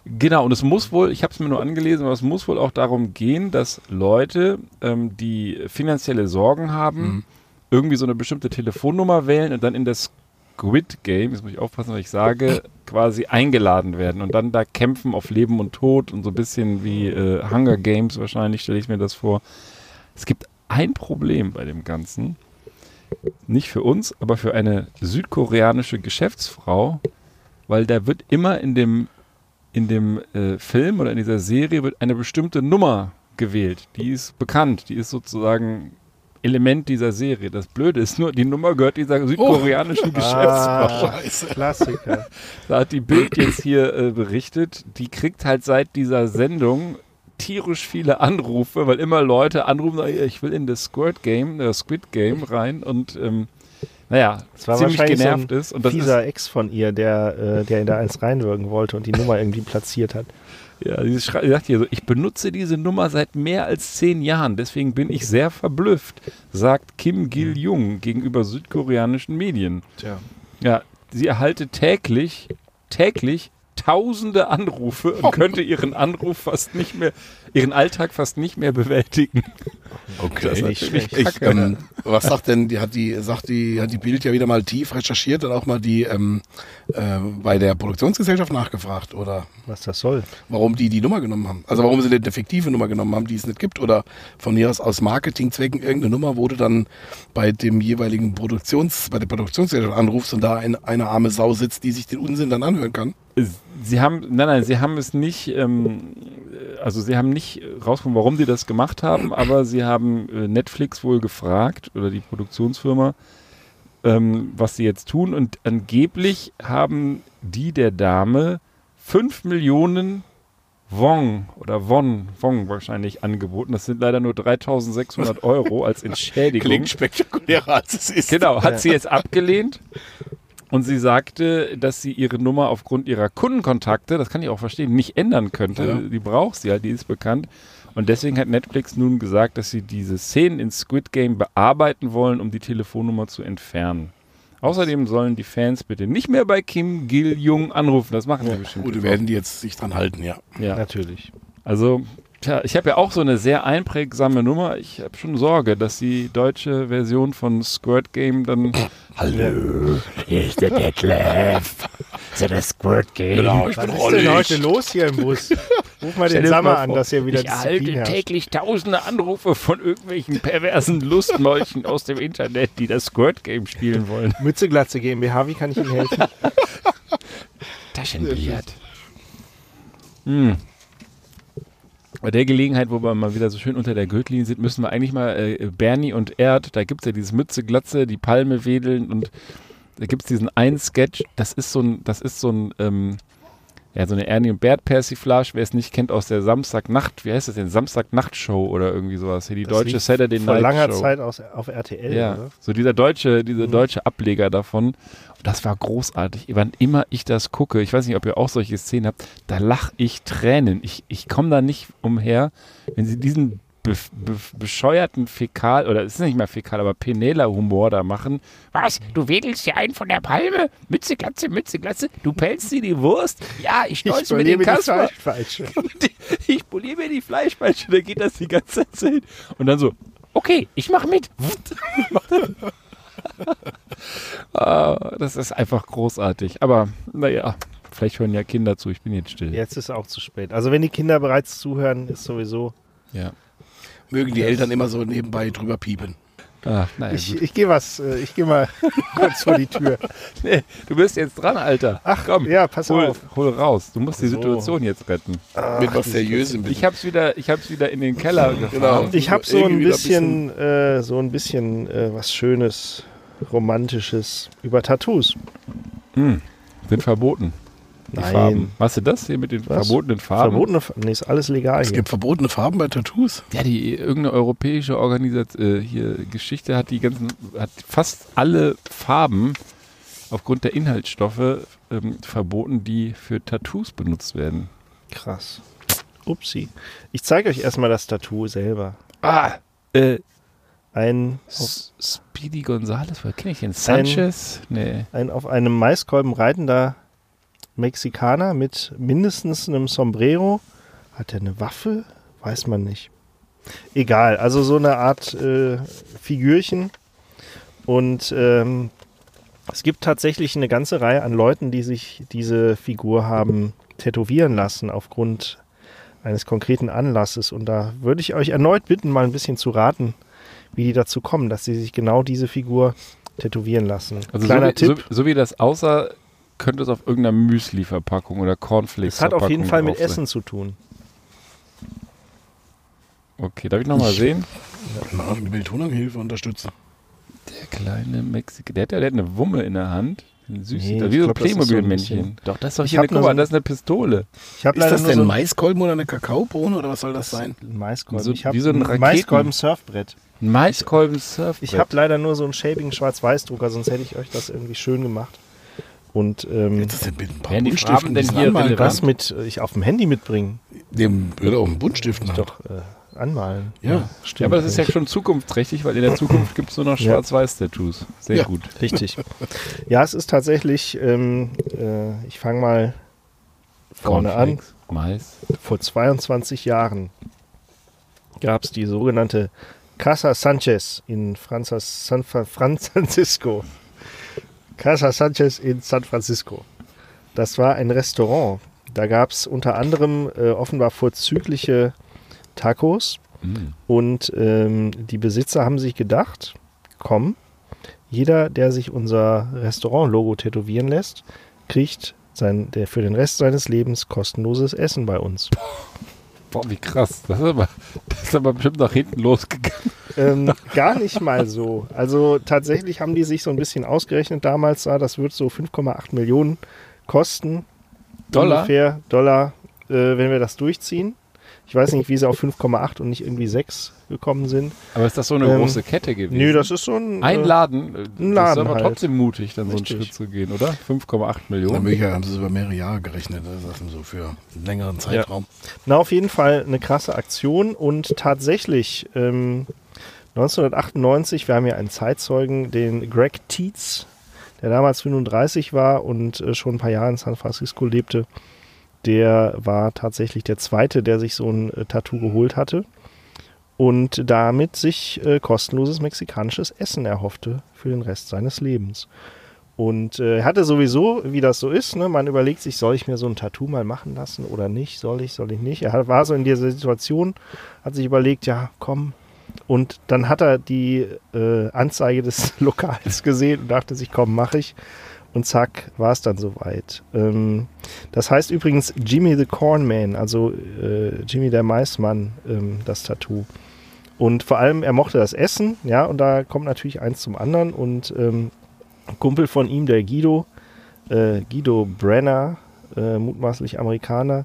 Genau, und es muss wohl, ich habe es mir nur angelesen, aber es muss wohl auch darum gehen, dass Leute, ähm, die finanzielle Sorgen haben, Mhm. Irgendwie so eine bestimmte Telefonnummer wählen und dann in das Squid Game, jetzt muss ich aufpassen, was ich sage, quasi eingeladen werden und dann da kämpfen auf Leben und Tod und so ein bisschen wie äh, Hunger Games wahrscheinlich, stelle ich mir das vor. Es gibt ein Problem bei dem Ganzen. Nicht für uns, aber für eine südkoreanische Geschäftsfrau, weil da wird immer in dem, in dem äh, Film oder in dieser Serie wird eine bestimmte Nummer gewählt. Die ist bekannt, die ist sozusagen Element dieser Serie. Das Blöde ist nur, die Nummer gehört dieser südkoreanischen Geschäftsfrau. Ah, Klassiker. Da hat die Bild jetzt hier äh, berichtet, die kriegt halt seit dieser Sendung tierisch viele Anrufe, weil immer Leute anrufen, sagen, ich will in das Squirt Game, das Squid Game rein und ähm, naja, Das war ziemlich wahrscheinlich genervt so ein ist. Und das ist fieser Ex von ihr, der, äh, der in der eins reinwirken wollte und die Nummer irgendwie platziert hat. Ja, sie sagt hier so, ich benutze diese Nummer seit mehr als zehn Jahren, deswegen bin ich sehr verblüfft, sagt Kim Gil-jung gegenüber südkoreanischen Medien. Tja. Ja, sie erhalte täglich, täglich tausende Anrufe und könnte ihren Anruf fast nicht mehr, ihren Alltag fast nicht mehr bewältigen. Okay. Das ist natürlich schlecht. Ich, kacke. ähm, was sagt denn, die hat die, sagt die, hat die Bild ja wieder mal tief recherchiert und auch mal die ähm, äh, bei der Produktionsgesellschaft nachgefragt oder Was das soll. warum die die Nummer genommen haben. Also warum sie eine fiktive Nummer genommen haben, die es nicht gibt oder von mir aus aus Marketingzwecken irgendeine Nummer, wo du dann bei dem jeweiligen Produktions, bei der Produktionsgesellschaft anrufst und da ein, eine arme Sau sitzt, die sich den Unsinn dann anhören kann. Sie haben, nein, nein, sie haben es nicht, ähm, also sie haben nicht rausgefunden, warum sie das gemacht haben, aber sie haben äh, Netflix wohl gefragt oder die Produktionsfirma, ähm, was sie jetzt tun und angeblich haben die der Dame 5 Millionen Wong oder Won, Wong wahrscheinlich angeboten. Das sind leider nur 3600 Euro als Entschädigung. Klingt spektakulärer als es ist. Genau, hat sie jetzt abgelehnt. Und sie sagte, dass sie ihre Nummer aufgrund ihrer Kundenkontakte, das kann ich auch verstehen, nicht ändern könnte. Ja. Die braucht sie halt, die ist bekannt. Und deswegen hat Netflix nun gesagt, dass sie diese Szenen in Squid Game bearbeiten wollen, um die Telefonnummer zu entfernen. Außerdem sollen die Fans bitte nicht mehr bei Kim Gil-Jung anrufen. Das machen die bestimmt. Gut, jetzt werden die jetzt sich dran halten, ja. ja. Natürlich. Also, tja, ich habe ja auch so eine sehr einprägsame Nummer. Ich habe schon Sorge, dass die deutsche Version von Squirt Game dann. Hallo. Hier ist der Detlef. So das Squirt Game. Genau, ich Was bin ist denn heute los hier im Bus? Ruf mal Stell den Sammer an, dass hier wieder Ich erhalte täglich tausende Anrufe von irgendwelchen perversen Lustmolchen aus dem Internet, die das Squirt Game spielen wollen. Mütze Glatze GmbH, wie kann ich Ihnen helfen? Taschenbillard. Hm. Bei der Gelegenheit, wo wir mal wieder so schön unter der Gürtellinie sind, müssen wir eigentlich mal äh, Bernie und Erd, da gibt es ja dieses Mütze, Glatze, die Palme wedeln und da gibt es diesen einen Sketch, das ist so ein, das ist so ein, ähm, ja, so eine Ernie und Bert Persiflage, wer es nicht kennt, aus der Samstagnacht, wie heißt das denn, Samstagnacht-Show oder irgendwie sowas, hier die Das deutsche Saturday Vor Night langer Show. Zeit aus, auf RTL, Ja, oder? so dieser deutsche, dieser Mhm. deutsche Ableger davon. Und das war großartig. Wann immer ich das gucke, ich weiß nicht, ob ihr auch solche Szenen habt, da lache ich Tränen. Ich, ich komme da nicht umher, wenn sie diesen be be bescheuerten Fäkal, oder es ist nicht mehr Fäkal, aber Penela-Humor da machen. Was? Du wedelst dir einen von der Palme? Mütze, Glatze, Mütze, Glatze. Du pelzt dir die Wurst? Ja, ich stolz mit dem verliere die Kasper. Fleischpeitsche. ich poliere mir die Fleischpeitsche, da geht das die ganze Zeit. Und dann so, Okay, ich mach mit. ah, das ist einfach großartig. Aber naja, vielleicht hören ja Kinder zu, ich bin jetzt still. Jetzt ist auch zu spät. Also wenn die Kinder bereits zuhören, ist sowieso. Ja. Mögen die Eltern immer so nebenbei drüber piepen. Ah, naja, Ich, ich gehe was, äh, ich gehe mal kurz vor die Tür. Nee, du bist jetzt dran, Alter. Ach komm, ja, pass hol, auf. hol raus. Du musst die So. Situation jetzt retten. Mit was Seriösem. Ich hab's wieder, ich hab's wieder in den Keller Genau. gefahren. Ich habe so ein Irgendwie wieder bisschen, äh, so ein bisschen äh, was Schönes, Romantisches über Tattoos. Hm, sind verboten. Die Nein. Farben. Hast du das hier mit den Was? verbotenen Farben? Verbotene, Fa- nee, ist alles legal Es hier. gibt verbotene Farben bei Tattoos. Ja, die irgendeine europäische Organisation äh, hier Geschichte hat die ganzen, hat fast alle Farben aufgrund der Inhaltsstoffe ähm, verboten, die für Tattoos benutzt werden. Krass. Upsi. Ich zeige euch erstmal das Tattoo selber. Ah, äh, Ein, S- Speedy Gonzales, wer kenne ich den? Sanchez? Nee. ein auf einem Maiskolben reitender Mexikaner mit mindestens einem Sombrero. Hat er eine Waffe? Weiß man nicht. Egal, also so eine Art äh, Figürchen. Und ähm, es gibt tatsächlich eine ganze Reihe an Leuten, die sich diese Figur haben tätowieren lassen aufgrund eines konkreten Anlasses. Und da würde ich euch erneut bitten, mal ein bisschen zu raten, wie die dazu kommen, dass sie sich genau diese Figur tätowieren lassen. Also Kleiner so, wie, Tipp. So, so wie das aussah, könnte es auf irgendeiner Müsli-Verpackung oder Cornflakes Es hat auf jeden Fall mit sein. Essen zu tun. Okay, darf ich nochmal sehen? Na, die Bildtonanhilfe unterstützen. Der kleine Mexikaner, der hat ja der hat eine Wumme in der Hand. Süß, Nee, wie so so Playmobil-Männchen. bisschen- Doch, das ist doch Ich hier eine, guck so mal, ein- das ist eine Pistole. Ist das nur denn so ein Maiskolben oder eine Kakaobohne oder was soll das sein? ein Maiskolben. So- ich wie so ein Maiskolben-Surfbrett. Ein Maiskolben-Surfbrett. Ich habe leider nur so einen schäbigen Schwarz-Weiß-Drucker, sonst hätte ich euch das irgendwie schön gemacht. Und ähm, ist denn mit ein paar die Buntstiften denn hier anmalen was mit äh, ich auf dem Handy mitbringen? kann? Dem würde auch einen Buntstiften Ich haben. doch äh, anmalen. Ja. stimmt. ja, aber das ist ja schon zukunftsträchtig, weil in der Zukunft gibt es nur noch Ja. Schwarz-Weiß-Tattoos. Sehr Ja. gut. Richtig. ja, es ist tatsächlich, ähm, äh, ich fange mal vorne an. Cornflakes, Mais. Vor 22 Jahren gab es die sogenannte Casa Sanchez in Franzas, San Fra- Fran Francisco. Casa Sanchez in San Francisco. Das war ein Restaurant. Da gab es unter anderem äh, offenbar vorzügliche Tacos. Mm. Und ähm, die Besitzer haben sich gedacht, komm, jeder, der sich unser Restaurant-Logo tätowieren lässt, kriegt sein, der für den Rest seines Lebens kostenloses Essen bei uns. Boah, wie krass. Das ist, aber, das ist aber bestimmt nach hinten losgegangen. ähm, gar nicht mal so. Also tatsächlich haben die sich so ein bisschen ausgerechnet damals, das wird so 5,8 Millionen kosten. Dollar? Ungefähr Dollar. äh, wenn wir das durchziehen. Ich weiß nicht, wie sie auf 5,8 und nicht irgendwie 6 gekommen sind. Aber ist das so eine Ähm, große Kette gewesen? Nö, das ist so ein. Ein äh, Laden. äh, ein das ist Laden aber halt. trotzdem mutig, dann so einen Richtig. Schritt zu gehen, oder? 5,8 Dann Millionen. ich ja, haben sie es über mehrere Jahre gerechnet, ne? das ist so für einen längeren Zeitraum. Na, auf jeden Fall eine krasse Aktion und tatsächlich ähm, 1998, wir haben ja einen Zeitzeugen, den Greg Tietz, der damals 35 war und äh, schon ein paar Jahre in San Francisco lebte. Der war tatsächlich der Zweite, der sich so ein äh, Tattoo geholt hatte und damit sich äh, kostenloses mexikanisches Essen erhoffte für den Rest seines Lebens. Und äh, er hatte sowieso, wie das so ist, ne, man überlegt sich, soll ich mir so ein Tattoo mal machen lassen oder nicht? Soll ich, soll ich nicht? Er war so in dieser Situation, hat sich überlegt, ja, komm. Und dann hat er die äh, Anzeige des Lokals gesehen und dachte sich, komm, mach ich. Und zack, war es dann soweit. Ähm, das heißt übrigens Jimmy the Corn Man, also äh, Jimmy der Maismann, ähm, das Tattoo. Und vor allem, er mochte das Essen, ja, und da kommt natürlich eins zum anderen. Und ähm, Kumpel von ihm, der Guido, äh, Guido Brenner, äh, mutmaßlich Amerikaner,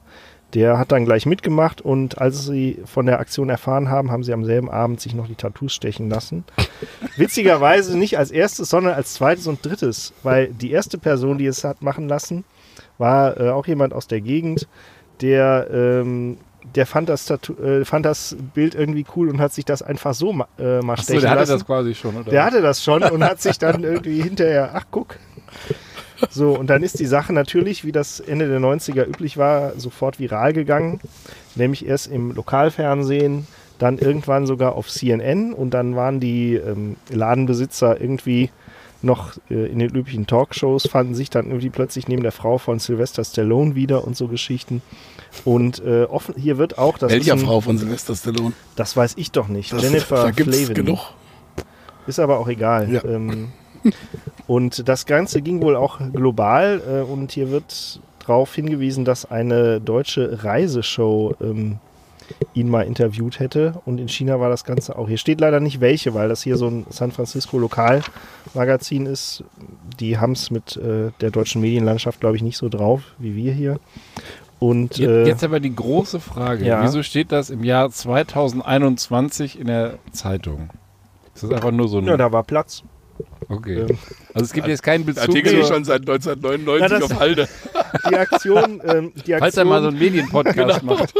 der hat dann gleich mitgemacht und als sie von der Aktion erfahren haben, haben sie am selben Abend sich noch die Tattoos stechen lassen. Witzigerweise nicht als erstes, sondern als zweites und drittes, weil die erste Person, die es hat machen lassen, war äh, auch jemand aus der Gegend, der, ähm, der fand, das Tattoo, äh, fand das Bild irgendwie cool und hat sich das einfach so ma äh, mal stechen der hatte lassen. das quasi schon, oder? Der hatte das schon und hat sich dann irgendwie hinterher, ach guck. So, und dann ist die Sache natürlich, wie das Ende der 90er üblich war, sofort viral gegangen. Nämlich erst im Lokalfernsehen, dann irgendwann sogar auf CNN und dann waren die ähm, Ladenbesitzer irgendwie noch äh, in den üblichen Talkshows, fanden sich dann irgendwie plötzlich neben der Frau von Sylvester Stallone wieder und so Geschichten. Und äh, offen, hier wird auch das. Welcher ein- Frau von Sylvester Stallone? Das weiß ich doch nicht. Das, Jennifer da Flavin. genug. Ist aber auch egal. Ja. Ähm, und das Ganze ging wohl auch global äh, und hier wird darauf hingewiesen, dass eine deutsche Reiseshow ähm, ihn mal interviewt hätte und in China war das Ganze auch. Hier steht leider nicht welche, weil das hier so ein San Francisco Lokalmagazin ist. Die haben es mit äh, der deutschen Medienlandschaft, glaube ich, nicht so drauf wie wir hier. Und Je- äh, Jetzt aber die große Frage. Ja. Wieso steht das im Jahr 2021 in der Zeitung? Ist das einfach nur so ein... ja, da war Platz. Okay. ähm, Also es gibt jetzt keinen Bezug Artikel zur- schon seit 1999 Ja, das- auf Halde. Die Aktion, ähm, die Aktion Falls er mal so einen Medienpodcast Genau. macht.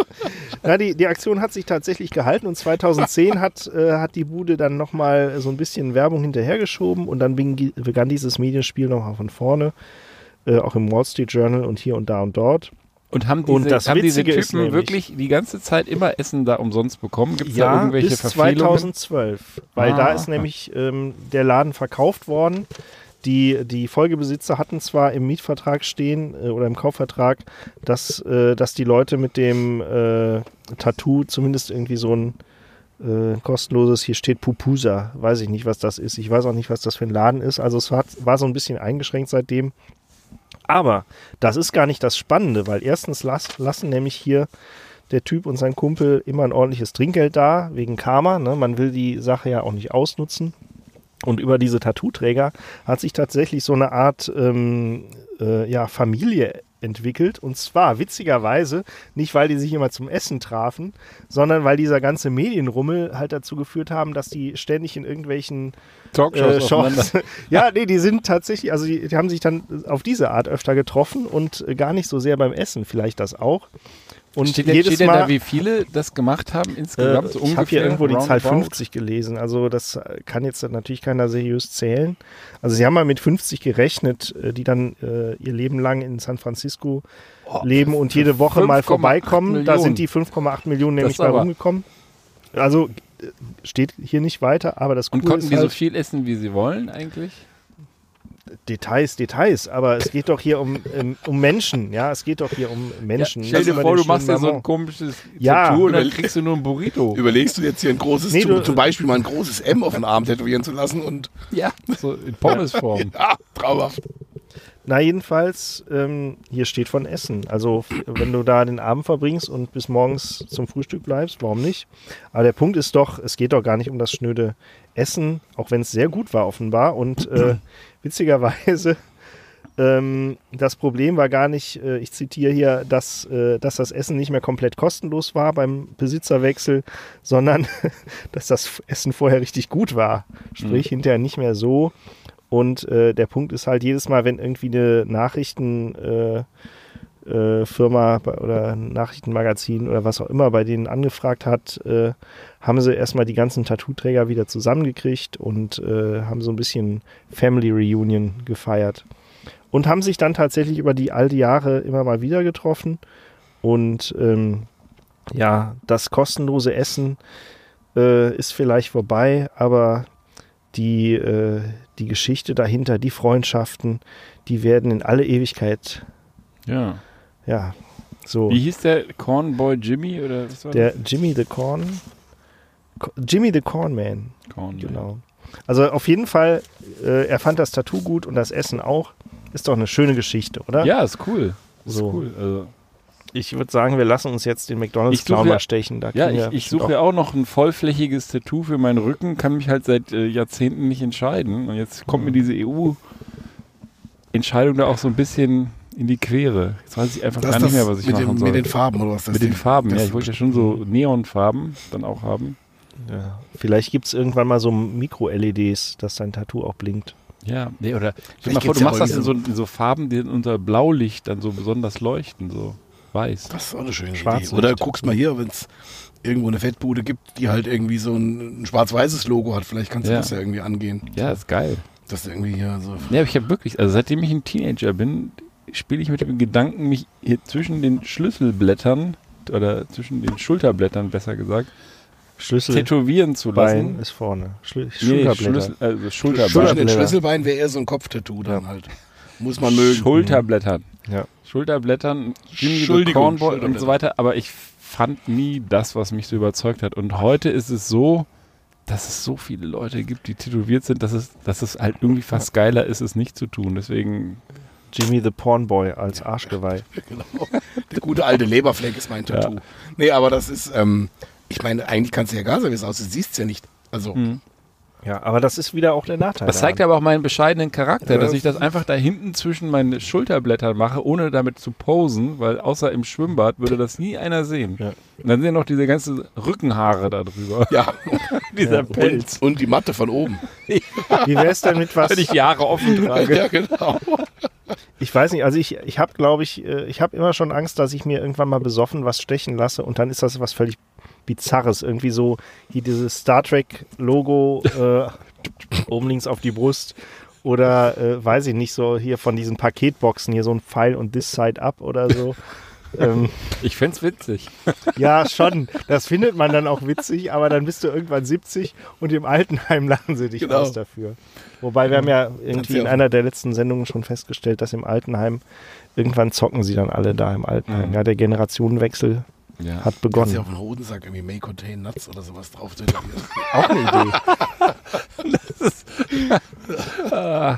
Ja, die, die Aktion hat sich tatsächlich gehalten und 2010 hat, äh, hat die Bude dann nochmal so ein bisschen Werbung hinterhergeschoben und dann begann dieses Medienspiel nochmal von vorne, äh, auch im Wall Street Journal und hier und da und dort. Und haben diese, Und das haben diese Typen wirklich die ganze Zeit immer Essen da umsonst bekommen? Gibt es da Ja, irgendwelche bis Verfehlungen? 2012, weil da Ah. ist nämlich ähm, der Laden verkauft worden. Die, die Folgebesitzer hatten zwar im Mietvertrag stehen äh, oder im Kaufvertrag, dass, äh, dass die Leute mit dem äh, Tattoo zumindest irgendwie so ein äh, kostenloses, hier steht Pupusa, weiß ich nicht, was das ist. Ich weiß auch nicht, was das für ein Laden ist. Also es war, war so ein bisschen eingeschränkt seitdem. Aber das ist gar nicht das Spannende, weil erstens las, lassen nämlich hier der Typ und sein Kumpel immer ein ordentliches Trinkgeld da, wegen Karma. Ne? Man will die Sache ja auch nicht ausnutzen. Und über diese Tattoo-Träger hat sich tatsächlich so eine Art ähm, äh, ja, Familie entwickelt. Und zwar witzigerweise nicht, weil die sich immer zum Essen trafen, sondern weil dieser ganze Medienrummel halt dazu geführt haben, dass die ständig in irgendwelchen Talkshows äh, ja, nee, die sind tatsächlich, also die, die haben sich dann auf diese Art öfter getroffen und gar nicht so sehr beim Essen, vielleicht das auch. Und Steht, denn, jedes steht Mal, da, wie viele das gemacht haben äh, insgesamt? so ich habe hier irgendwo die Zahl Roundabout? 50 gelesen, also das äh, kann jetzt natürlich keiner seriös zählen. Also sie haben mal mit 50 gerechnet, äh, die dann äh, ihr Leben lang in San Francisco leben und jede Woche mal 5,8 vorbeikommen. Da Millionen. sind die 5,8 Millionen nämlich bei rumgekommen. Also äh, steht hier nicht weiter, aber das Und Coole konnten die so halt, viel essen, wie sie wollen eigentlich? Details, Details, aber es geht doch hier um, um, um Menschen, ja, es geht doch hier um Menschen. Stell nicht dir vor, du machst dir schönen so ein komisches Ja. Tattoo und dann kriegst du nur ein Burrito. Überlegst du jetzt hier ein großes, Nee, zum, du- zum Beispiel mal ein großes M auf den Arm tätowieren zu lassen und ja, so in Pommesform. ja, traumhaft. Na, jedenfalls, ähm, hier steht von Essen. Also, wenn du da den Abend verbringst und bis morgens zum Frühstück bleibst, warum nicht? Aber der Punkt ist doch, es geht doch gar nicht um das schnöde Essen, auch wenn es sehr gut war offenbar. Und äh, witzigerweise ähm, das Problem war gar nicht, äh, ich zitiere hier, dass, äh, dass das Essen nicht mehr komplett kostenlos war beim Besitzerwechsel, sondern dass das Essen vorher richtig gut war. Sprich, hinterher nicht mehr so. Und äh, der Punkt ist halt, jedes Mal, wenn irgendwie eine Nachrichtenfirma äh, Firma oder Nachrichtenmagazin oder was auch immer bei denen angefragt hat, äh, haben sie erstmal die ganzen Tattoo-Träger wieder zusammengekriegt und äh, haben so ein bisschen Family Reunion gefeiert. Und haben sich dann tatsächlich über die all Jahre immer mal wieder getroffen. Und ähm, ja, das kostenlose Essen äh, ist vielleicht vorbei, aber die, äh, die Geschichte dahinter, die Freundschaften, die werden in alle Ewigkeit, Ja. Ja, so. Wie hieß der Cornboy Jimmy oder was war Der Jimmy the Corn. Co- Jimmy the Corn Man, das? Corn, genau. Also auf jeden Fall, äh, er fand das Tattoo gut und das Essen auch. Ist doch eine schöne Geschichte, oder? Ja, ist cool. Ist So. cool. Also, Ich würde sagen, wir lassen uns jetzt den McDonalds Clown ja- stechen. Da ja, ich, ich suche ja auch noch ein vollflächiges Tattoo für meinen Rücken, kann mich halt seit äh, Jahrzehnten nicht entscheiden. Und jetzt kommt mir diese EU-Entscheidung da auch so ein bisschen in die Quere. Jetzt weiß ich einfach Das gar nicht mehr, was ich machen den, soll. mit den Farben oder was das Mit den Farben, ja. Ich wollte ja schon so Neonfarben dann auch haben. Ja. Vielleicht gibt es irgendwann mal so Mikro-LEDs, dass dein Tattoo auch blinkt. Ja, nee, oder stell mal vor, du ja machst das in so, in so Farben, die unter Blaulicht dann so besonders leuchten, so weiß. Das ist auch eine schöne Idee. Schwarzlicht. Oder guckst mal hier, wenn es irgendwo eine Fettbude gibt, die halt irgendwie so ein, ein schwarz-weißes Logo hat. Vielleicht kannst du Ja. das ja irgendwie angehen. Ja, ist geil. Das ist irgendwie hier so. Ja, aber ich habe wirklich, also seitdem ich ein Teenager bin, spiele ich mit dem Gedanken, mich hier zwischen den Schlüsselblättern oder zwischen den Schulterblättern, besser gesagt, Schlüssel, tätowieren zu Bein lassen. ist vorne. Schlü Nee, Schulterblätter. Schlüssel, also Zwischen Schulterblätter. Schlüsselbeinen wäre eher so ein Kopftattoo dann halt. Muss man mögen. Schulterblättern. Ja. Schulterblättern, Jimmy Cornball und Schulterblätter. so weiter. Aber ich fand nie das, was mich so überzeugt hat. Und heute ist es so, dass es so viele Leute gibt, die tätowiert sind, dass es, dass es halt irgendwie fast geiler ist, es nicht zu tun. Deswegen, Jimmy the Pornboy als Arschgeweih. Genau. Der gute alte Leberfleck ist mein Tattoo. Nee, aber das ist, ähm, ich meine, eigentlich kannst du ja gar sagen, wie es aussieht. Du siehst es ja nicht. Also, Ja, aber das ist wieder auch der Nachteil. das zeigt daran. aber auch meinen bescheidenen Charakter, Ja, dass das ich das einfach da hinten zwischen meinen Schulterblättern mache, ohne damit zu posen, weil außer im Schwimmbad würde das nie einer sehen. Ja. Und dann sind ja noch diese ganzen Rückenhaare da drüber. ja. Dieser Pelz. Und die Matte von oben. Wie wäre es denn mit was? Wenn ich die Haare offen trage. Ja, genau. Ich weiß nicht, also ich, ich habe, glaube ich, äh, ich habe immer schon Angst, dass ich mir irgendwann mal besoffen was stechen lasse und dann ist das was völlig Bizarres. Irgendwie so hier dieses Star Trek-Logo äh, oben links auf die Brust. Oder äh, weiß ich nicht, so hier von diesen Paketboxen, hier so ein Pfeil und This Side Up oder so. ähm, Ich fänd's witzig. ja, schon. Das findet man dann auch witzig, aber dann bist du irgendwann 70 und im Altenheim lachen sie dich Genau. aus dafür. Wobei wir haben ja irgendwie in einer der letzten Sendungen schon festgestellt, dass im Altenheim irgendwann zocken sie dann alle da im Altenheim. Mhm. Ja, der Generationenwechsel Ja. hat begonnen. ja auf den Hodensack irgendwie May Contain Nuts oder sowas drauf. Auch eine Idee.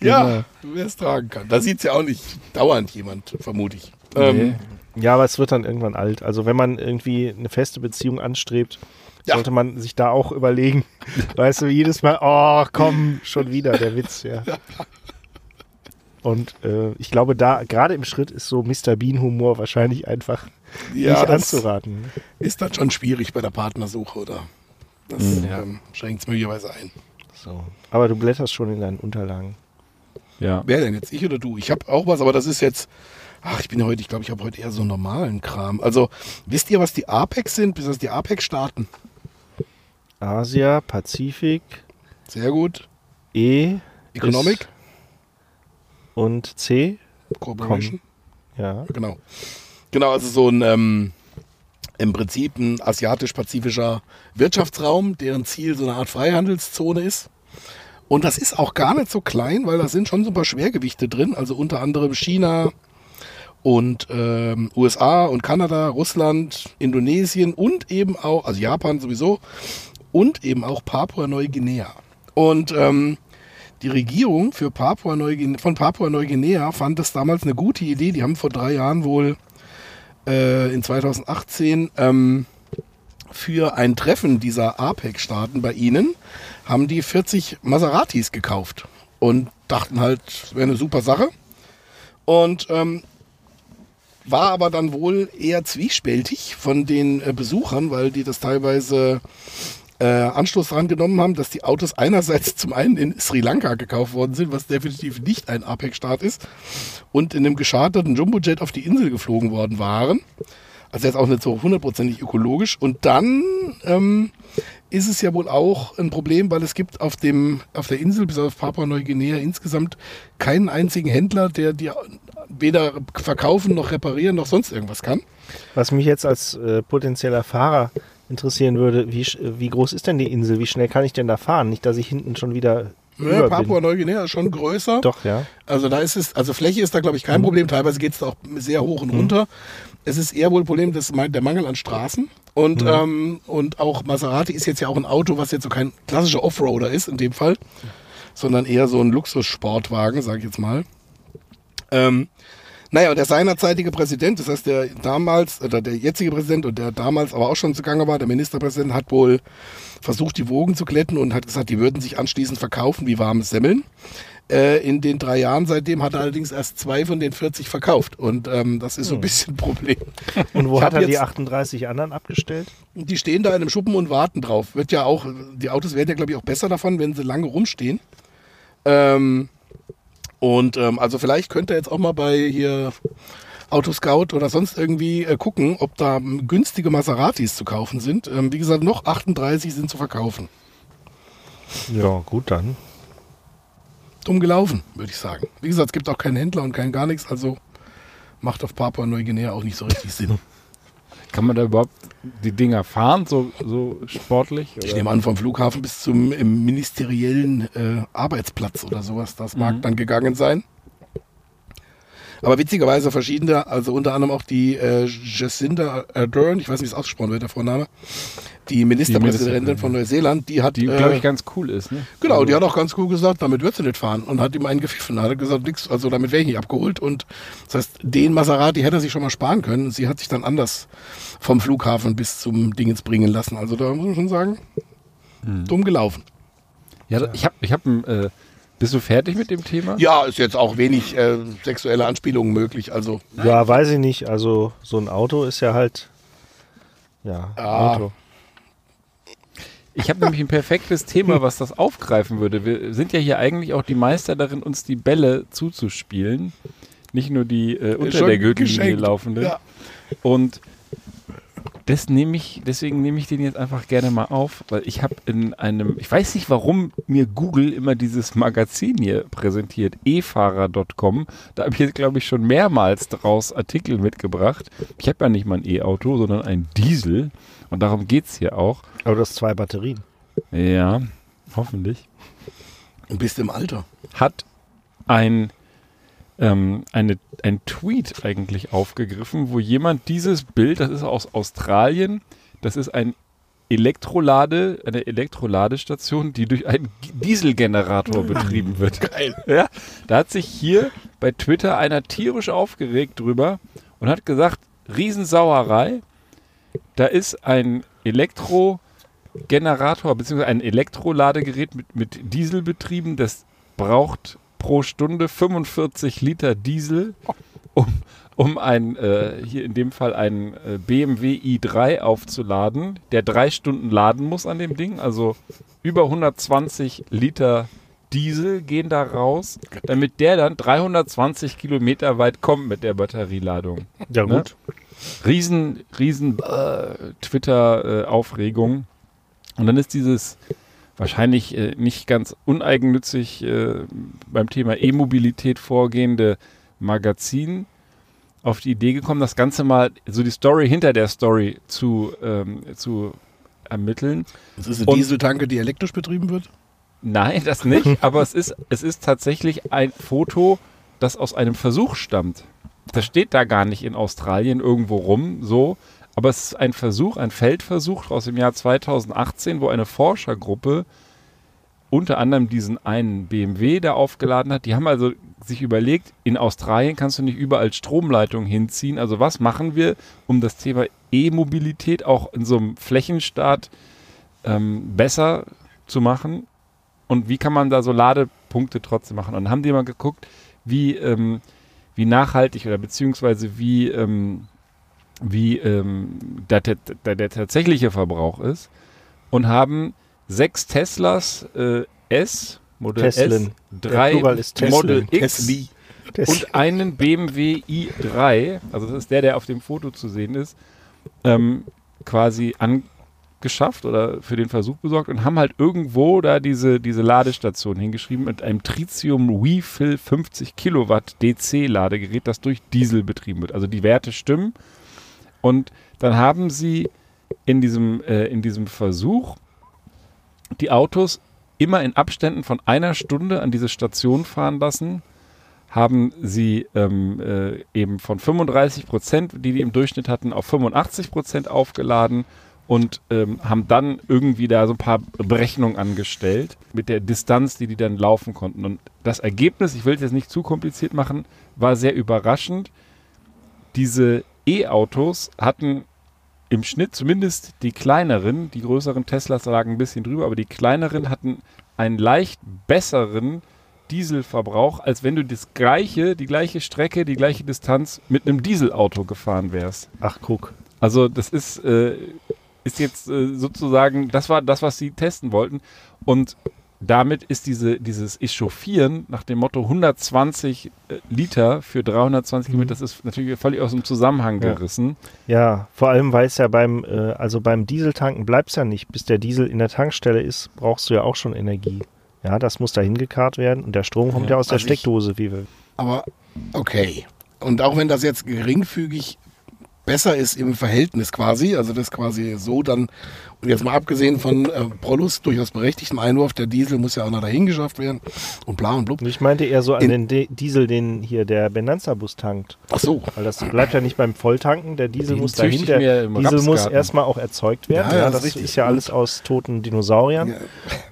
Ja, wer es tragen kann. Da sieht es ja auch nicht dauernd jemand, vermute ich. Ähm, Ja, aber es wird dann irgendwann alt. Also wenn man irgendwie eine feste Beziehung anstrebt, Ja. sollte man sich da auch überlegen. Weißt du, jedes Mal, oh, komm, schon wieder der Witz, ja. Und äh, ich glaube, da, gerade im Schritt ist so Mr. Bean-Humor wahrscheinlich einfach ja, nicht das anzuraten. ist dann schon schwierig bei der Partnersuche, oder? Das ähm, schränkt es möglicherweise ein. So. Aber du blätterst schon in deinen Unterlagen. ja. Wer denn jetzt? Ich oder du? Ich habe auch was, aber das ist jetzt. Ach, ich bin ja heute, ich glaube, ich habe heute eher so normalen Kram. Also, wisst ihr, was die APEC sind? Bis das die APEC-Staaten? Asia, Pazifik, Sehr gut. E Economic ist- und C. Corporation. Ja. Genau. Genau, also so ein ähm, im Prinzip ein asiatisch-pazifischer Wirtschaftsraum, deren Ziel so eine Art Freihandelszone ist. Und das ist auch gar nicht so klein, weil da sind schon so ein paar Schwergewichte drin, also unter anderem China und ähm, USA und Kanada, Russland, Indonesien und eben auch, also Japan sowieso, und eben auch Papua-Neuguinea. Und ähm, die Regierung für Papua von Papua-Neuguinea fand es damals eine gute Idee. Die haben vor drei Jahren wohl äh, in 2018 ähm, für ein Treffen dieser APEC-Staaten bei ihnen, haben die 40 Maseratis gekauft. und dachten halt, es wäre eine super Sache. Und ähm, war aber dann wohl eher zwiespältig von den äh, Besuchern, weil die das teilweise äh, Anstoß daran genommen haben, dass die Autos einerseits zum einen in Sri Lanka gekauft worden sind, was definitiv nicht ein APEC-Staat ist, und in einem gescharterten Jumbojet auf die Insel geflogen worden waren. Also jetzt auch nicht so hundertprozentig ökologisch. Und dann ähm, ist es ja wohl auch ein Problem, weil es gibt auf, dem, auf der Insel, bis auf Papua-Neuguinea insgesamt keinen einzigen Händler, der die weder verkaufen noch reparieren noch sonst irgendwas kann. Was mich jetzt als äh, potenzieller Fahrer interessieren würde, wie, wie groß ist denn die Insel? Wie schnell kann ich denn da fahren? Nicht, dass ich hinten schon wieder Ja. Papua-Neuguinea ist schon größer. Doch, ja. Also da ist es, also Fläche ist da glaube ich kein Problem. Teilweise geht es da auch sehr hoch und runter. Es ist eher wohl ein Problem, das ist der Mangel an Straßen. Und, ähm, und auch Maserati ist jetzt ja auch ein Auto, was jetzt so kein klassischer Offroader ist in dem Fall, sondern eher so ein Luxussportwagen, sage ich jetzt mal. Ähm, naja, und der seinerzeitige Präsident, das heißt der damals, oder der jetzige Präsident und der damals aber auch schon zugange war, der Ministerpräsident, hat wohl versucht, die Wogen zu glätten und hat gesagt, die würden sich anschließend verkaufen wie warme Semmeln. Äh, in den drei Jahren seitdem hat er allerdings erst zwei von den 40 verkauft. Und ähm, das ist so ein bisschen ein Problem. Und wo hat er die jetzt- 38 anderen abgestellt? Die stehen da in einem Schuppen und warten drauf. Wird ja auch, die Autos werden ja, glaube ich, auch besser davon, wenn sie lange rumstehen. Ähm, und ähm, also vielleicht könnt ihr jetzt auch mal bei hier Autoscout oder sonst irgendwie äh, gucken, ob da ähm, günstige Maseratis zu kaufen sind. Ähm, wie gesagt, noch 38 sind zu verkaufen. Ja, gut dann. Dumm gelaufen, würde ich sagen. Wie gesagt, es gibt auch keinen Händler und kein gar nichts, also macht auf Papua-Neuguinea auch nicht so richtig Sinn. Kann man da überhaupt die Dinger fahren, so, so sportlich? Ich oder? nehme an, vom Flughafen bis zum ministeriellen äh, Arbeitsplatz oder sowas. Das mag dann gegangen sein. Aber witzigerweise verschiedene, also unter anderem auch die äh, Jacinda Ardern, ich weiß nicht, wie es ausgesprochen wird, der Vorname, die Ministerpräsidentin Ministerin, von Neuseeland, die hat, Die, äh, glaube ich, ganz cool ist. Ne? genau, die hat auch ganz cool gesagt, damit wird sie nicht fahren und hat ihm einen gepfiffen. Hat gesagt, nix, also damit wäre ich nicht abgeholt und das heißt, den Maserati hätte er sich schon mal sparen können. Sie hat sich dann anders vom Flughafen bis zum Dingens bringen lassen. Also da muss man schon sagen, dumm gelaufen. Ja, ich habe, ich hab, ein, äh, bist du fertig mit dem Thema? Ja, ist jetzt auch wenig äh, sexuelle Anspielungen möglich. Also Ja, weiß ich nicht. Also so ein Auto ist ja halt. Ja, Ah. Auto. Ich habe nämlich ein perfektes Thema, was das aufgreifen würde. Wir sind ja hier eigentlich auch die Meister darin, uns die Bälle zuzuspielen. Nicht nur die äh, unter schon der Gürtellinie laufenden. Ja. Und das nehme ich, deswegen nehme ich den jetzt einfach gerne mal auf, weil ich habe in einem, ich weiß nicht, warum mir Google immer dieses Magazin hier präsentiert, efahrer.com. Da habe ich jetzt, glaube ich, schon mehrmals draus Artikel mitgebracht. Ich habe ja nicht mal ein E-Auto, sondern ein Diesel. Und darum geht es hier auch. Aber du hast zwei Batterien. Ja, hoffentlich. und bist im Alter. Hat ein, ähm, eine, ein Tweet eigentlich aufgegriffen, wo jemand dieses Bild, das ist aus Australien, das ist ein Elektrolade, eine Elektroladestation, die durch einen Dieselgenerator betrieben wird. Geil. Ja, da hat sich hier bei Twitter einer tierisch aufgeregt drüber und hat gesagt, Riesensauerei, da ist ein Elektrogenerator bzw. ein Elektroladegerät mit, mit Diesel betrieben, das braucht pro Stunde 45 Liter Diesel, um, um ein, äh, hier in dem Fall einen äh, BMW i3 aufzuladen, der drei Stunden laden muss an dem Ding, also über 120 Liter Diesel gehen da raus, damit der dann 320 Kilometer weit kommt mit der Batterieladung. Ja, Ne? gut. Riesen, riesen äh, Twitter-Aufregung. Und dann ist dieses wahrscheinlich äh, nicht ganz uneigennützig äh, beim Thema E-Mobilität vorgehende Magazin auf die Idee gekommen, das Ganze mal, so die Story hinter der Story zu, ähm, zu ermitteln. Das ist eine Und- Dieseltanke, die elektrisch betrieben wird. Nein, das nicht, aber es ist, es ist tatsächlich ein Foto, das aus einem Versuch stammt. Das steht da gar nicht in Australien irgendwo rum, so, aber es ist ein Versuch, ein Feldversuch aus dem Jahr 2018, wo eine Forschergruppe unter anderem diesen einen BMW da aufgeladen hat. Die haben also sich überlegt, in Australien kannst du nicht überall Stromleitungen hinziehen. Also was machen wir, um das Thema E-Mobilität auch in so einem Flächenstaat ähm, besser zu machen? und wie kann man da so Ladepunkte trotzdem machen. Und dann haben die mal geguckt, wie, ähm, wie nachhaltig oder beziehungsweise wie, ähm, wie ähm, der, der, der, tatsächliche Verbrauch ist und haben sechs Teslas äh, S, Modell Teslen. S, drei. Model X Tesli. Und einen BMW i3, also das ist der, der auf dem Foto zu sehen ist, ähm, quasi angeschafft oder für den Versuch besorgt und haben halt irgendwo da diese, diese Ladestation hingeschrieben mit einem Tritium Refill 50 Kilowatt DC-Ladegerät, das durch Diesel betrieben wird. Also die Werte stimmen. Und dann haben sie in diesem, äh, in diesem Versuch die Autos immer in Abständen von einer Stunde an diese Station fahren lassen, haben sie ähm, äh, eben von 35 Prozent, die die im Durchschnitt hatten, auf 85 Prozent aufgeladen und ähm, haben dann irgendwie da so ein paar Berechnungen angestellt mit der Distanz, die die dann laufen konnten. Und das Ergebnis, ich will es jetzt nicht zu kompliziert machen, war sehr überraschend. Diese E-Autos hatten im Schnitt zumindest die kleineren, die größeren Teslas lagen ein bisschen drüber, aber die kleineren hatten einen leicht besseren Dieselverbrauch, als wenn du das gleiche, die gleiche Strecke, die gleiche Distanz mit einem Dieselauto gefahren wärst. Ach, guck. Also das ist, äh, ist jetzt äh, sozusagen, das war das, was sie testen wollten. Und damit ist diese, dieses Echauffieren nach dem Motto 120 äh, Liter für 320 Kilometer, das ist natürlich völlig aus dem Zusammenhang Ja. gerissen. Ja, vor allem, weil es ja beim, äh, also beim Dieseltanken bleibt es ja nicht. Bis der Diesel in der Tankstelle ist, brauchst du ja auch schon Energie. Ja, das muss da hingekarrt werden und der Strom kommt ja, aus der Also ich- Steckdose, wie wir. Aber okay. Und auch wenn das jetzt geringfügig besser ist im Verhältnis quasi, also das quasi so dann, und jetzt mal abgesehen von äh, Prolus durchaus berechtigtem Einwurf, der Diesel muss ja auch noch dahin geschafft werden und bla und blub. Und ich meinte eher so an In- den De Diesel, den hier der Benanza-Bus tankt. Ach so. Weil das bleibt ja nicht beim Volltanken, der Diesel Den muss dahin, der Diesel muss erstmal auch erzeugt werden. Ja, Ja, ja, das das ist ja alles aus toten Dinosauriern Ja.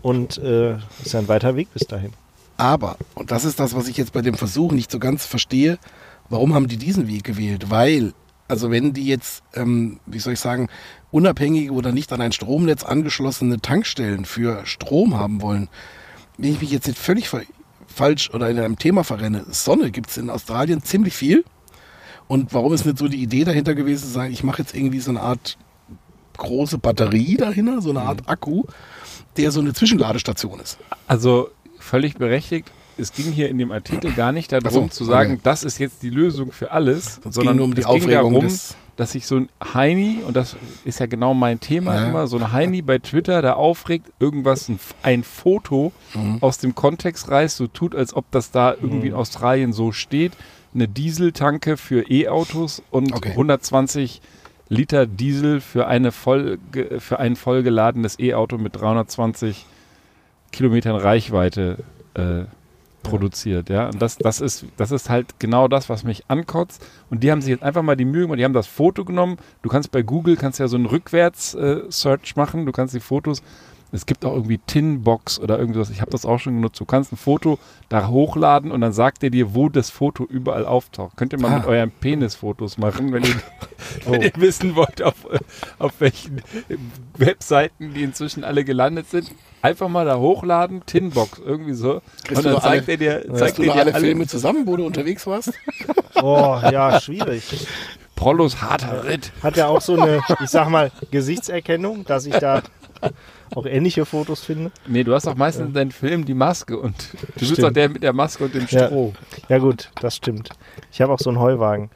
und äh, ist ja ein weiter Weg bis dahin. Aber, und das ist das, was ich jetzt bei dem Versuch nicht so ganz verstehe, warum haben die diesen Weg gewählt? Weil, also wenn die jetzt, ähm, wie soll ich sagen, unabhängige oder nicht an ein Stromnetz angeschlossene Tankstellen für Strom haben wollen, wenn ich mich jetzt nicht völlig fa falsch oder in einem Thema verrenne, Sonne gibt es in Australien ziemlich viel. Und warum ist nicht so die Idee dahinter gewesen, zu sagen, ich mache jetzt irgendwie so eine Art große Batterie dahinter, so eine Art Akku, der so eine Zwischenladestation ist. Also völlig berechtigt. Es ging hier in dem Artikel gar nicht darum so, zu sagen, okay. das ist jetzt die Lösung für alles, Es sondern ging nur um die es ging Aufregung darum, des- dass sich so ein Heini, und das ist ja genau mein Thema Ja. immer, so ein Heini bei Twitter da aufregt, irgendwas, ein, ein Foto Mhm. aus dem Kontext reißt, so tut, als ob das da irgendwie in Australien so steht. Eine Dieseltanke für E-Autos und Okay. 120 Liter Diesel für, eine voll, für ein vollgeladenes E-Auto mit 320 Kilometern Reichweite äh, produziert, ja. Und das, das, ist, das ist halt genau das, was mich ankotzt. Und die haben sich jetzt einfach mal die Mühe gemacht, die haben das Foto genommen. Du kannst bei Google, kannst ja so einen Rückwärts-Search machen, du kannst die Fotos, es gibt auch irgendwie Tinbox oder irgendwas, ich habe das auch schon genutzt. Du kannst ein Foto da hochladen und dann sagt er dir, wo das Foto überall auftaucht. Könnt ihr mal Ah. mit euren Penisfotos machen, wenn ihr, wenn ihr wissen wollt, auf, auf welchen Webseiten die inzwischen alle gelandet sind. Einfach mal da hochladen, Tinbox, irgendwie so. Kriegst und dann alle- zeigt er dir, zeigt du er dir alle alle Filme zusammen, wo du unterwegs warst? Oh, ja, schwierig. Prollos harter Ritt. Hat ja auch so eine, ich sag mal, Gesichtserkennung, dass ich da auch ähnliche Fotos finde. Nee, du hast doch meistens in deinen Film die Maske und du bist doch der mit der Maske und dem Ja. Stroh. Ja gut, das stimmt. Ich habe auch so einen Heuwagen.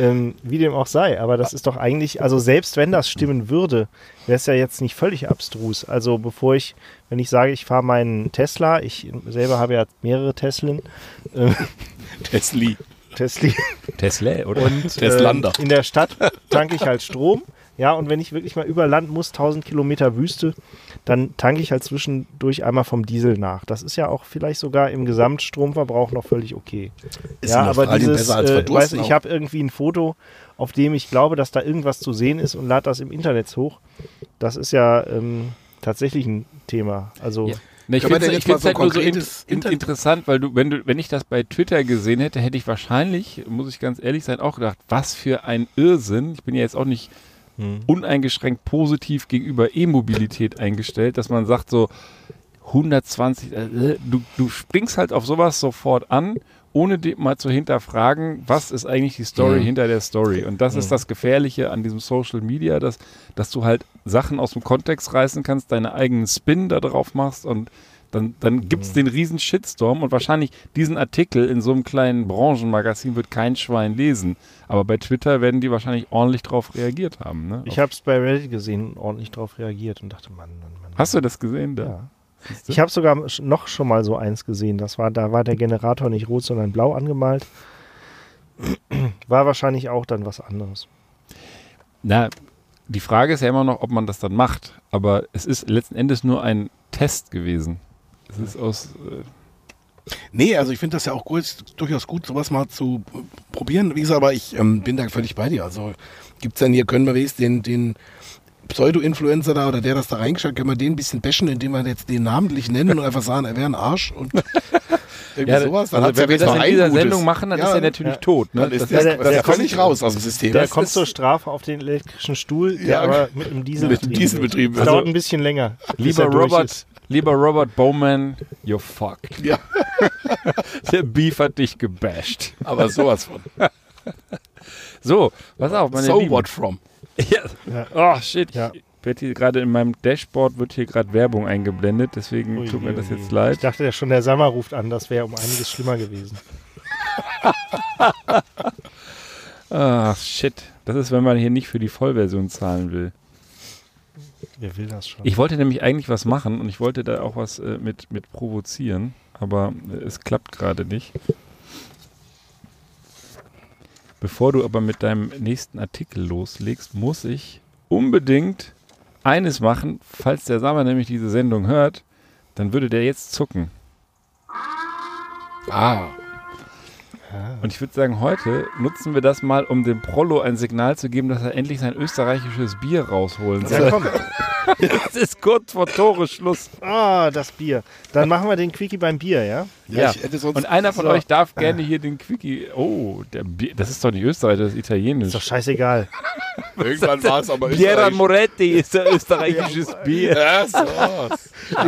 Ähm, wie dem auch sei, aber das ist doch eigentlich, also selbst wenn das stimmen würde, wäre es ja jetzt nicht völlig abstrus. Also bevor ich, wenn ich sage, ich fahre meinen Tesla, ich selber habe ja mehrere Teslen, äh, Tesli. Tesla, Tesla, oder? und Teslander. ähm, in der Stadt tanke ich halt Strom. Ja, und wenn ich wirklich mal über Land muss, 1000 Kilometer Wüste, dann tanke ich halt zwischendurch einmal vom Diesel nach. Das ist ja auch vielleicht sogar im Gesamtstromverbrauch noch völlig okay. Ist ja, aber dieses, besser als äh, du, ich habe irgendwie ein Foto, auf dem ich glaube, dass da irgendwas zu sehen ist und lade das im Internet hoch. Das ist ja ähm, tatsächlich ein Thema. Also Ja. Ich finde es so halt nur so in, in, Inter- interessant, weil du, wenn du, wenn ich das bei Twitter gesehen hätte, hätte ich wahrscheinlich, muss ich ganz ehrlich sein, auch gedacht, was für ein Irrsinn. Ich bin ja jetzt auch nicht Hm. uneingeschränkt positiv gegenüber E-Mobilität eingestellt, dass man sagt so, 120, äh, du, du springst halt auf sowas sofort an, ohne mal zu hinterfragen, was ist eigentlich die Story Mhm. hinter der Story. Und das ist das Gefährliche an diesem Social Media, dass, dass du halt Sachen aus dem Kontext reißen kannst, deine eigenen Spin da drauf machst und dann, dann gibt es den riesen Shitstorm und wahrscheinlich diesen Artikel in so einem kleinen Branchenmagazin wird kein Schwein lesen. Aber bei Twitter werden die wahrscheinlich ordentlich drauf reagiert haben. Ne? Ich habe es bei Reddit gesehen und ordentlich drauf reagiert und dachte, Mann, Mann, Mann. Hast du das gesehen? Da? Ja. Ich habe sogar noch schon mal so eins gesehen. Das war, da war der Generator nicht rot, sondern blau angemalt. War wahrscheinlich auch dann was anderes. Na, die Frage ist ja immer noch, ob man das dann macht. Aber es ist letzten Endes nur ein Test gewesen. Es ist aus. Äh, Nee, also ich finde das ja auch gut, durchaus gut, sowas mal zu probieren. Wie gesagt, aber ich ähm, bin da völlig bei dir. Also gibt's denn hier, können wir wenigstens den, den Pseudo-Influencer da oder der das da reingeschaltet, können wir den ein bisschen bashen, indem wir jetzt den namentlich nennen und einfach sagen, er wäre ein Arsch und irgendwie ja, sowas. also hat's wenn wir das in dieser Gutes. Sendung machen, dann Ja, ist er natürlich ja. tot. Ne? Dann ist Das der, der- der, kommt- völlig raus aus dem System. Der Das kommt ist- zur Strafe auf den elektrischen Stuhl, der Ja, aber mit einem Diesel mit dem Diesel betrieben wird. Das Also- dauert ein bisschen länger. lieber er Robert, ist. Lieber Robert Bowman, you're fucked. Ja, Der Beef hat dich gebasht. aber sowas von. So, pass auf, meine so Lieben. what from? Ja. Ja. Oh shit, Ja. ich werde hier gerade in meinem Dashboard wird hier gerade Werbung eingeblendet, deswegen Ui, tut mir ui, das ui. jetzt Ich leid. dachte ja schon, der Sommer ruft an. Das wäre um einiges schlimmer gewesen. Ach shit, das ist, wenn man hier nicht für die Vollversion zahlen will. Wer will das schon? Ich wollte nämlich eigentlich was machen und ich wollte da auch was äh, mit, mit provozieren, aber äh, es klappt gerade nicht. Bevor du aber mit deinem nächsten Artikel loslegst, muss ich unbedingt eines machen, falls der Sammer nämlich diese Sendung hört, dann würde der jetzt zucken. Ah, Und ich würde sagen, heute nutzen wir das mal, um dem Prollo ein Signal zu geben, dass er endlich sein österreichisches Bier rausholen soll. ja, komm. Es ist kurz vor Tore Schluss. Ah, das Bier. Dann machen wir den Quickie beim Bier, ja? ja, Ja. ich hätte sonst Und einer von So. euch darf gerne hier den Quickie. Oh, der Bier, das ist doch nicht Österreich, das ist Italienisch. Ist doch scheißegal. irgendwann war es aber Biera Österreich. Moretti ist der österreichisches Bier. Ja, so.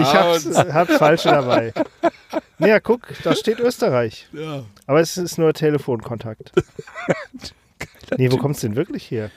Ich hab's, hab's falsch dabei. Naja, guck, da steht Österreich. Ja. Aber es ist nur Telefonkontakt. Nee, wo kommt's denn wirklich her?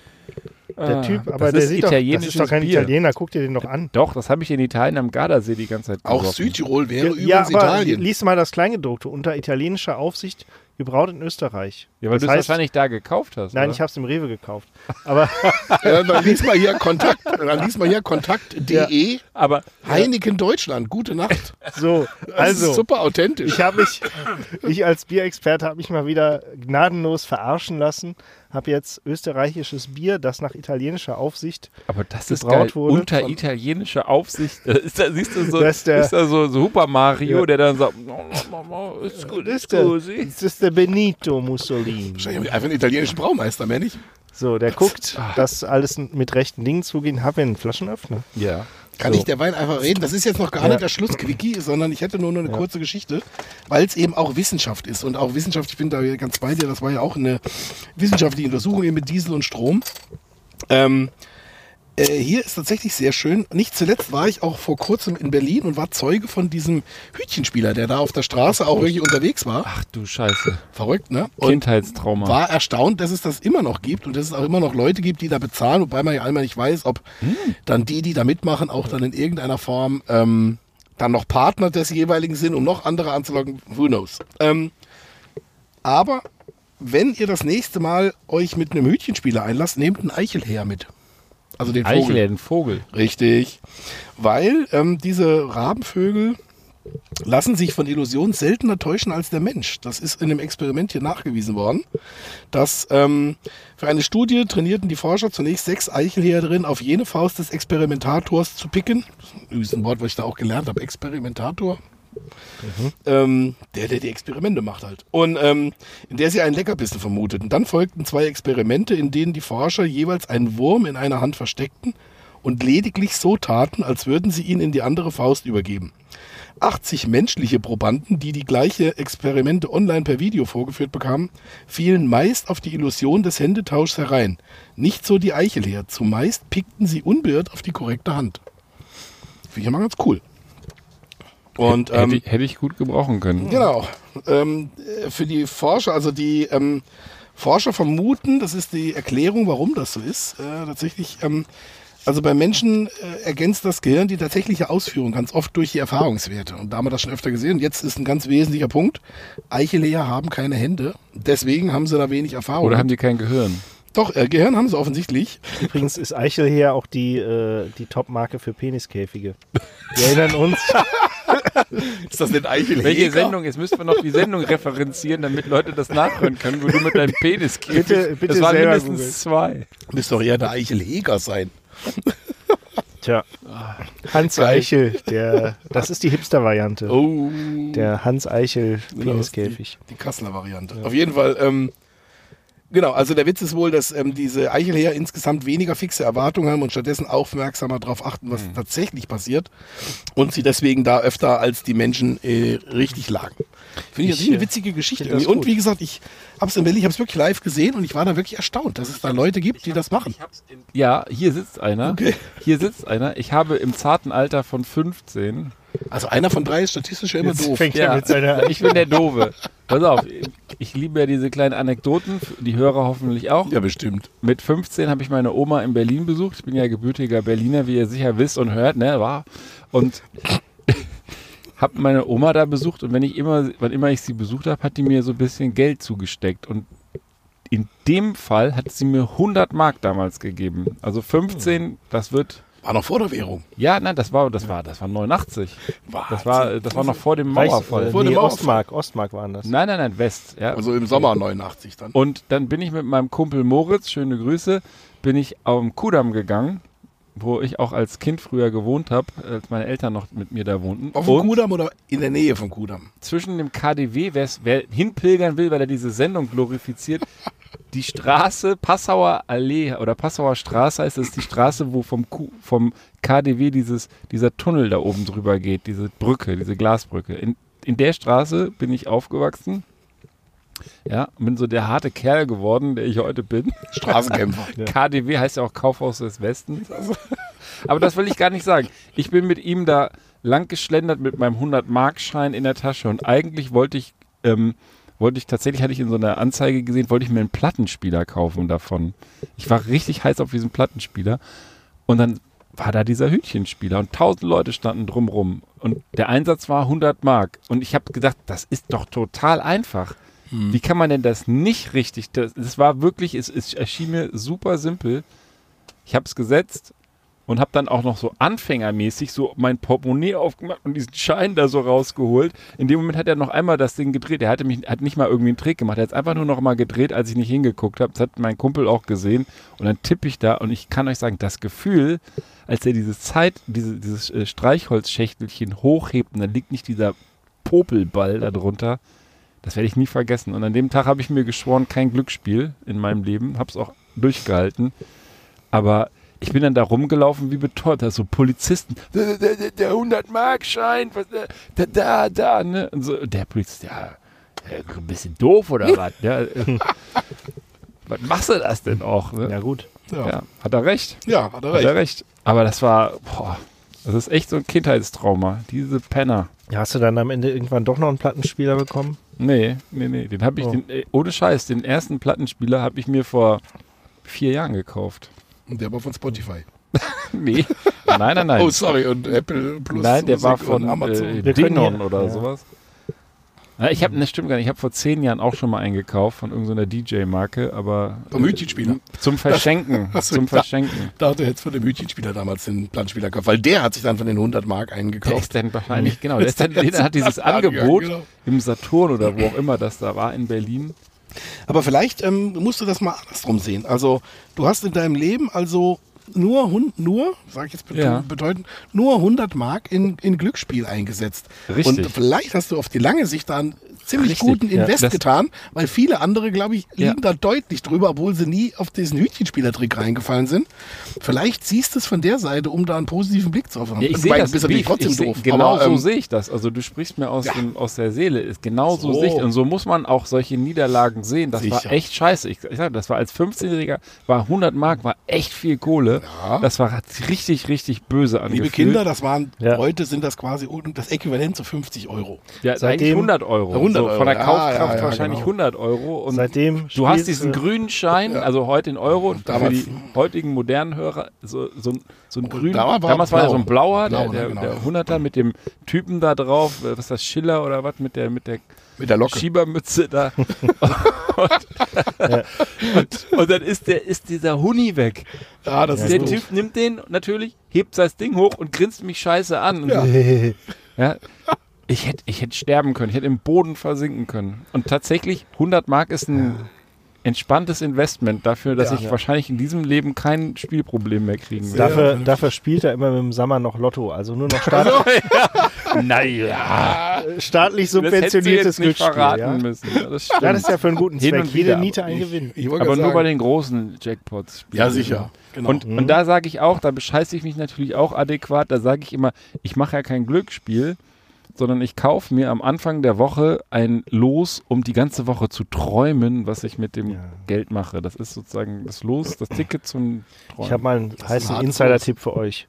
Der Ah, Typ, aber das der ist sieht doch, das ist doch kein Bier. Italiener. Guck dir den doch an. Doch, das habe ich in Italien am Gardasee die ganze Zeit Auch gesoffen. Südtirol wäre Ja, übrigens aber Italien. lies mal das Kleingedruckte. Unter italienischer Aufsicht gebraut in Österreich. Ja, weil Das du es wahrscheinlich da gekauft hast. Nein, oder? ich hab's im Rewe gekauft. Aber Ja, dann lies mal hier Kontakt, dann lies mal hier Kontakt.de Aber Heineken Deutschland. Gute Nacht. so, Das also. ist super authentisch. Ich habe mich, ich als Bierexperte habe mich mal wieder gnadenlos verarschen lassen. Habe jetzt österreichisches Bier, das nach italienischer Aufsicht. Aber das ist gebraut geil. wurde Unter italienischer Aufsicht. Äh, Ist da, siehst du so, Das ist der- ist da so Super Mario, Ja. der dann sagt, no, no, no, no, ist gut, Das ist ist der, gut. das ist der Benito Mussolini. Wahrscheinlich haben die einfach einen italienischen Braumeister, mehr nicht. So, der guckt, dass alles mit rechten Dingen zugeht. Habe einen Flaschenöffner. Ja. Kann So. ich derweil einfach reden? Das ist jetzt noch gar nicht der Schlussquickie, sondern ich hätte nur noch eine kurze Geschichte, weil es eben auch Wissenschaft ist. Und auch Wissenschaft, ich bin da ganz bei dir, das war ja auch eine wissenschaftliche Untersuchung eben mit Diesel und Strom. Ähm, äh, hier ist tatsächlich sehr schön. Nicht zuletzt war ich auch vor kurzem in Berlin und war Zeuge von diesem Hütchenspieler, der da auf der Straße auch wirklich unterwegs war. Ach du Scheiße. Verrückt, ne? Und Kindheitstrauma. war erstaunt, dass es das immer noch gibt und dass es auch immer noch Leute gibt, die da bezahlen, wobei man ja einmal nicht weiß, ob dann die, die da mitmachen, auch dann in irgendeiner Form ähm, dann noch Partner des jeweiligen sind, um noch andere anzulocken. Who knows? Ähm, aber wenn ihr das nächste Mal euch mit einem Hütchenspieler einlasst, nehmt einen Eichelher mit. Also den Vogel. Den Vogel. Richtig. Weil ähm, diese Rabenvögel lassen sich von Illusionen seltener täuschen als der Mensch. Das ist in einem Experiment hier nachgewiesen worden. Dass ähm, für eine Studie trainierten die Forscher zunächst sechs Eichelheer drin, auf jene Faust des Experimentators zu picken. Übrigens ein Wort, was ich da auch gelernt habe, Experimentator. Ähm, der, der die Experimente macht halt. Und ähm, in der sie einen Leckerbissen vermuteten. Dann folgten zwei Experimente, in denen die Forscher jeweils einen Wurm in einer Hand versteckten und lediglich so taten, als würden sie ihn in die andere Faust übergeben. 80 menschliche Probanden, die die gleiche Experimente online per Video vorgeführt bekamen, fielen meist auf die Illusion des Händetauschs herein. Nicht so die Eichelher. Zumeist pickten sie unbeirrt auf die korrekte Hand. Finde ich mal ganz cool. Und ähm, hätte, ich- hätte ich gut gebrauchen können. Genau. Ähm, äh, für die Forscher, also die ähm, Forscher vermuten, das ist die Erklärung, warum das so ist, äh, tatsächlich, ähm, also bei Menschen äh, ergänzt das Gehirn die tatsächliche Ausführung ganz oft durch die Erfahrungswerte. Und da haben wir das schon öfter gesehen. Und jetzt ist ein ganz wesentlicher Punkt. Eicheleher haben keine Hände. Deswegen haben sie da wenig Erfahrung. Oder haben die kein Gehirn? Doch, äh, Gehirn haben sie offensichtlich. Übrigens ist Eichel hier auch die, äh, die Top-Marke für Peniskäfige. Wir erinnern uns, Ist das nicht Eicheleher? Welche Sendung? Jetzt müssen wir noch die Sendung referenzieren, damit Leute das nachhören können, wo du mit deinem Penis gehst. Bitte- bitte Das waren selber mindestens googeln. zwei. Müsste doch eher der Eichelheger sein. tja, Hans Eichel, der, das ist die Hipster-Variante. Oh. Der Hans Eichel Genau, Peniskäfig. Die, die Kasseler Variante. Auf jeden Fall, ähm, genau, also der Witz ist wohl, dass ähm, diese Eichelheer insgesamt weniger fixe Erwartungen haben und stattdessen aufmerksamer darauf achten, was tatsächlich passiert und sie deswegen da öfter als die Menschen äh, richtig lagen. Finde ich, Ich, eine äh, witzige Geschichte. Und wie gesagt, ich habe es in Berlin, ich habe es wirklich live gesehen und ich war da wirklich erstaunt, dass es da Leute gibt, die das machen. Ja, hier sitzt einer. Okay. Hier sitzt einer. Ich habe im zarten Alter von 15. Also einer von drei ist statistisch ja immer Jetzt doof. fängt er mit seiner ich bin der Dove. Pass auf, ich liebe ja diese kleinen Anekdoten, die Hörer hoffentlich auch. Ja, bestimmt. Mit 15 habe ich meine Oma in Berlin besucht. Ich bin ja gebürtiger Berliner, wie ihr sicher wisst und hört, ne, war. Und habe meine Oma da besucht und wenn ich immer, wann immer ich sie besucht habe, hat die mir so ein bisschen Geld zugesteckt und in dem Fall hat sie mir 100 Mark damals gegeben. Also 15, das wird War noch vor der Währung. ja, nein, das war das war das war 89. Das war das war noch vor dem Reichs- Mauerfall. äh, Vor dem nee, Mauerfall. Ostmark, Ostmark waren das. Nein, nein, nein, West, ja. Also im Sommer 89 dann. Und dann bin ich mit meinem Kumpel Moritz, schöne Grüße, bin ich am Kudamm gegangen, wo ich auch als Kind früher gewohnt habe, als meine Eltern noch mit mir da wohnten. Auf dem Kudamm oder in der Nähe vom Kudamm? zwischen dem KDW, wer hinpilgern will, weil er diese Sendung glorifiziert, die Straße, Passauer Allee oder Passauer Straße heißt es, die Straße, wo vom, Ku- vom KDW dieses, dieser Tunnel da oben drüber geht, diese Brücke, diese Glasbrücke. In, in der Straße bin ich aufgewachsen. Ja, bin so der harte Kerl geworden, der ich heute bin. Straßenkämpfer. KDW heißt ja auch Kaufhaus des Westens. Aber das will ich gar nicht sagen. Ich bin mit ihm da lang geschlendert mit meinem 100-Mark-Schein in der Tasche und eigentlich wollte ich, ähm, wollte ich tatsächlich, hatte ich in so einer Anzeige gesehen, wollte ich mir einen Plattenspieler kaufen davon. Ich war richtig heiß auf diesen Plattenspieler und dann war da dieser Hütchenspieler und tausend Leute standen drumrum und der Einsatz war 100 Mark und ich habe gedacht, das ist doch total einfach. Wie kann man denn das nicht richtig? Das, das war wirklich, es, es erschien mir super simpel. Ich habe es gesetzt und habe dann auch noch so anfängermäßig so mein Portemonnaie aufgemacht und diesen Schein da so rausgeholt. In dem Moment hat er noch einmal das Ding gedreht. Er hatte mich, hat nicht mal irgendwie einen Trick gemacht. Er hat es einfach nur noch mal gedreht, als ich nicht hingeguckt habe. Das hat mein Kumpel auch gesehen. Und dann tippe ich da und ich kann euch sagen, das Gefühl, als er diese Zeit, diese, dieses äh, Streichholzschächtelchen hochhebt und dann liegt nicht dieser Popelball da drunter. Das werde ich nie vergessen. Und an dem Tag habe ich mir geschworen, kein Glücksspiel in meinem Leben. Habe es auch durchgehalten. Aber ich bin dann da rumgelaufen wie betäubt. Da so Polizisten. Der, der, der- der 100-Mark-Schein. was, äh, Da, da, da. Ne? Und so, der Polizist, ja, äh, ein bisschen doof oder was? Ja, äh, was machst du das denn auch? Ne? Ja, gut. Ja, Ja, hat er recht. ja hat er Hat recht. er recht. Aber das war, boah, das ist echt so ein Kindheitstrauma. Diese Penner. Ja, Hast du dann am Ende irgendwann doch noch einen Plattenspieler bekommen? Nee, nee, nee. Den habe ich, Oh. den, äh, ohne Scheiß, den ersten Plattenspieler habe ich mir vor vier Jahren gekauft. Und der war von Spotify. Nee. Nein, nein, nein. Oh, sorry, und Apple Plus. nein, der Musik war von Amazon. äh, Wir können Denon oder ja. sowas. Ich habe, ne, stimmt gar nicht. Ich habe vor zehn Jahren auch schon mal einen gekauft von irgendeiner DJ-Marke, aber Vom Hütchenspieler. zum Verschenken. So, zum dachte- Verschenken. Da hat er jetzt von dem Hütchenspieler damals den Plattenspieler gekauft, weil der hat sich dann von den 100 Mark Der eingekauft. ist dann wahrscheinlich, genau, der, ist dann, der hat dieses Angebot genau. im Saturn oder wo auch immer das da war in Berlin. Aber vielleicht ähm, musst du das mal andersrum sehen. Also, du hast in deinem Leben also nur, nur sag ich jetzt Ja. bedeutend, nur 100 Mark in, in Glücksspiel eingesetzt. Richtig. Und vielleicht hast du auf die lange Sicht da einen ziemlich Richtig, guten ja. Invest Das- getan, weil viele andere, glaube ich, liegen Ja. da deutlich drüber, obwohl sie nie auf diesen Hütchenspielertrick reingefallen sind. Vielleicht siehst du es von der Seite, um da einen positiven Blick zu haben. Ja, ich Du sehe das. bist natürlich trotzdem ich seh, doof. Genau aber, so ähm, sehe ich das. Also du sprichst mir aus, Ja. dem, aus der Seele. Ist genau so, So. sehe ich. Und so muss man auch solche Niederlagen sehen. Das war Sicher. echt scheiße. Ich, ich sag, das war als 15-Jähriger, war 100 Mark, war echt viel Kohle. Ja. Das war hat richtig, richtig böse angefühlt. Liebe Kinder, das waren, Ja. heute sind das quasi das Äquivalent zu 50 Euro. ja, seitdem- eigentlich 100 Euro. 100 so, von der Euro, ja, Kaufkraft ja, ja, wahrscheinlich genau. 100 Euro. Und Seitdem du hast diesen grünen Schein, also heute in Euro, für damals- die heutigen modernen Hörer, so, so, ein- so ein grün. damals war Damals war der blau. so ein blauer, Blau, der, der, genau. der 100er mit dem Typen da drauf, äh, was ist das, Schiller oder was, mit der, mit der Mit der Locke. Schiebermütze da. und, und, und dann ist, der, ist dieser Huni weg. Ja, das ist der. Typ nimmt den natürlich, hebt das Ding hoch und grinst mich scheiße an. Ja. ja. Ich hätte ich hätt sterben können, ich hätte im Boden versinken können. Und tatsächlich, 100 Mark ist ein entspanntes Investment dafür, dass Ja. ich wahrscheinlich in diesem Leben kein Spielproblem mehr kriegen werde. Dafür, dafür spielt er immer mit dem Sommer noch Lotto, also nur noch staat, naja, staatlich das subventioniertes jetzt nicht Glücksspiel. verraten Ja? müssen. Ja, das stimmt. Das ist ja für einen guten Hin Zweck. Jede wieder. Niete ein Gewinn. Aber nur bei den großen Jackpots. spielen Ja, sicher. Genau. Und, und da sage ich auch, da bescheiße ich mich natürlich auch adäquat, da sage ich immer, ich mache ja kein Glücksspiel, sondern ich kaufe mir am Anfang der Woche ein Los, um die ganze Woche zu träumen, was ich mit dem Ja. Geld mache. Das ist sozusagen das Los, das Ticket zum Träumen. Ich habe mal einen heißen Insider-Tipp für euch.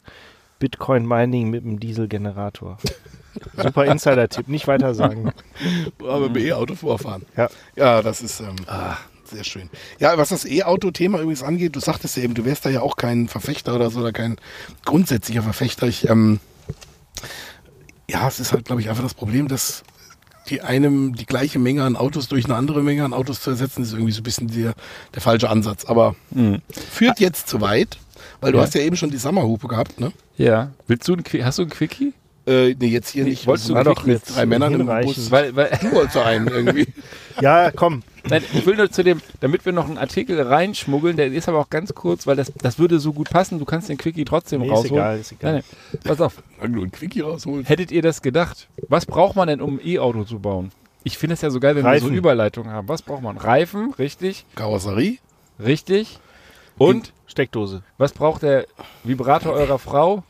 Bitcoin-Mining mit einem Dieselgenerator. Super Insider-Tipp, nicht weiter sagen. aber mit E-Auto vorfahren. Ja. Ja, das ist ähm, sehr schön. Ja, was das E-Auto-Thema übrigens angeht, du sagtest ja eben, du wärst da ja auch kein Verfechter oder so oder kein grundsätzlicher Verfechter. Ich, ähm, ja, es ist halt, glaube ich, einfach das Problem, dass die einem die gleiche Menge an Autos durch eine andere Menge an Autos zu ersetzen, ist irgendwie so ein bisschen der, der falsche Ansatz. Aber Mhm. führt jetzt zu weit, weil du Ja. hast ja eben schon die Sommerhupe gehabt, ne? Ja. Willst du ein hast du ein Quickie? Äh, nee, jetzt hier nicht. wolltest du doch mit drei Männern im. Bus. Weil, weil Du wolltest so einen irgendwie. Ja, komm. Nein, ich will nur zu dem, damit wir noch einen Artikel reinschmuggeln, der ist aber auch ganz kurz, weil das, das würde so gut passen. Du kannst den Quickie trotzdem Nee, ist rausholen. egal, ist egal. Nein, nein. Pass auf. Wenn du einen Quickie rausholst. Hättet ihr das gedacht? Was braucht man denn, um ein E-Auto zu bauen? Ich finde es ja so geil, wenn wir Reifen. so Überleitungen haben. Was braucht man? Reifen, richtig, Karosserie. richtig. Und Steckdose. was braucht der Vibrator eurer Frau?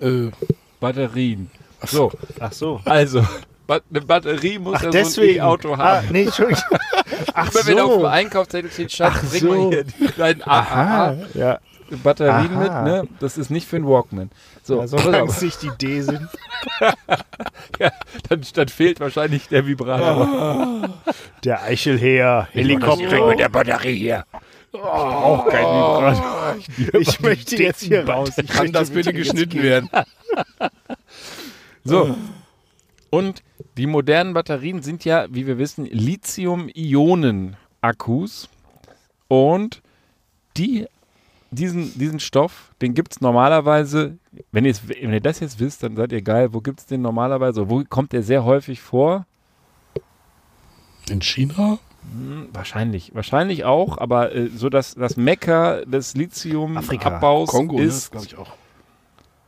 Äh, Batterien. So, Ach so. also, eine Batterie muss Ach, ja so ein. E-Auto Ah, haben. nee, Entschuldigung. Ach Immer wenn auf dem so. Einkaufszettel steht, Schatz, Ach bring so. mal hier die kleinen AAA Ja, Batterien Aha. mit, ne? Das ist nicht für einen Walkman. So, solange auf. es nicht die D sind. ja, dann, dann fehlt wahrscheinlich der Vibrator. Der Eichelheer, Helikopter. mit der Batterie hier. Auch kein Vibrator. Ich möchte jetzt hier raus. Ich kann das bitte geschnitten werden? So. Und die modernen Batterien sind ja, wie wir wissen, Lithium-Ionen-Akkus. Und die, diesen, diesen Stoff, den gibt es normalerweise, wenn, wenn ihr das jetzt wisst, dann seid ihr geil. Wo gibt es den normalerweise? Wo kommt der sehr häufig vor? In China? Hm, wahrscheinlich. Wahrscheinlich auch, aber äh, so das, das Mekka des. Lithium-Abbaus Kongo, ne? ist glaube ich auch.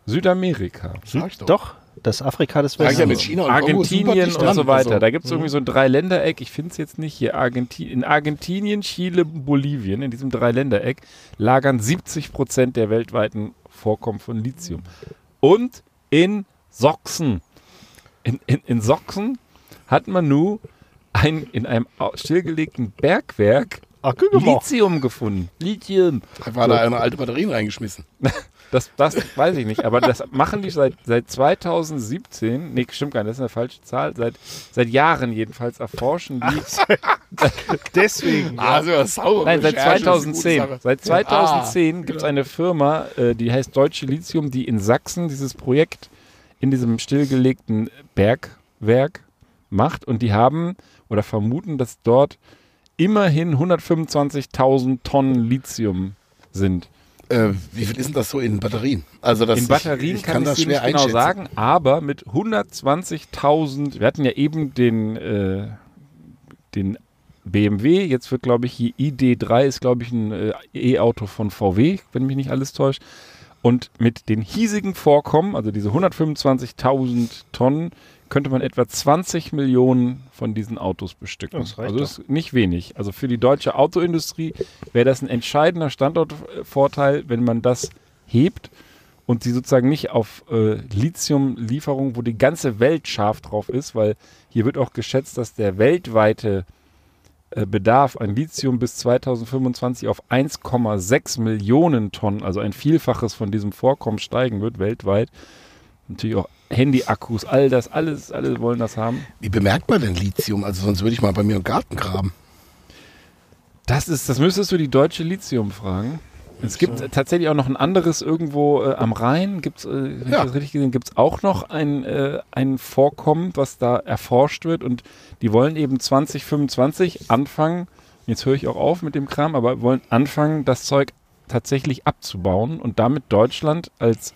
Südamerika. Sag ich doch. Doch, das Afrika des ja Westens. und super Argentinien und so weiter. Also, da gibt es irgendwie so ein Dreiländereck. Ich finde es jetzt nicht hier. Argenti in Argentinien, Chile, Bolivien, in diesem Dreiländereck, lagern 70 Prozent der weltweiten Vorkommen von Lithium. Und in Sachsen. In, in, in Sachsen hat man nun ein, in einem stillgelegten Bergwerk Ach. Lithium gefunden. Lithium. Da war da eine alte Batterien reingeschmissen. Das, das weiß ich nicht, aber das machen die seit, seit 2017. Nee, stimmt gar nicht, das ist eine falsche Zahl. Seit, seit Jahren jedenfalls erforschen die. Deswegen. Also, das sauber. Nein, seit Recherche ist eine gute 2010. Sache. Seit 2010 Ah, gibt es eine Firma, äh, die heißt Deutsche Lithium, die in Sachsen dieses Projekt in diesem stillgelegten Bergwerk macht und die haben oder vermuten, dass dort immerhin 125.000 Tonnen Lithium sind. Äh, wie viel ist denn das so in Batterien? Also das In Batterien ich, ich kann, kann ich das schwer nicht genau sagen, aber mit 120.000, wir hatten ja eben den, äh, den BMW, jetzt wird glaube ich hier ID3 ist glaube ich ein äh, E-Auto von VW, wenn mich nicht alles täuscht. Und mit den hiesigen Vorkommen, also diese 125.000 Tonnen, könnte man etwa 20 Millionen von diesen Autos bestücken. Das also das ist nicht wenig. Also für die deutsche Autoindustrie wäre das ein entscheidender Standortvorteil, wenn man das hebt und sie sozusagen nicht auf äh, Lithium-Lieferung, wo die ganze Welt scharf drauf ist, weil hier wird auch geschätzt, dass der weltweite äh, Bedarf an Lithium bis 2025 auf 1,6 Millionen Tonnen, also ein Vielfaches von diesem Vorkommen steigen wird weltweit. Natürlich auch Handy-Akkus, all das, alles, alle wollen das haben. Wie bemerkt man denn Lithium? Also sonst würde ich mal bei mir im Garten graben. Das ist, das müsstest du die deutsche Lithium fragen. Es gibt tatsächlich auch noch ein anderes irgendwo äh, am Rhein, gibt's, äh, wenn ich Ja. das richtig gesehen, gibt es auch noch ein, äh, ein Vorkommen, was da erforscht wird und die wollen eben 2025 anfangen, jetzt höre ich auch auf mit dem Kram, aber wollen anfangen, das Zeug tatsächlich abzubauen und damit Deutschland als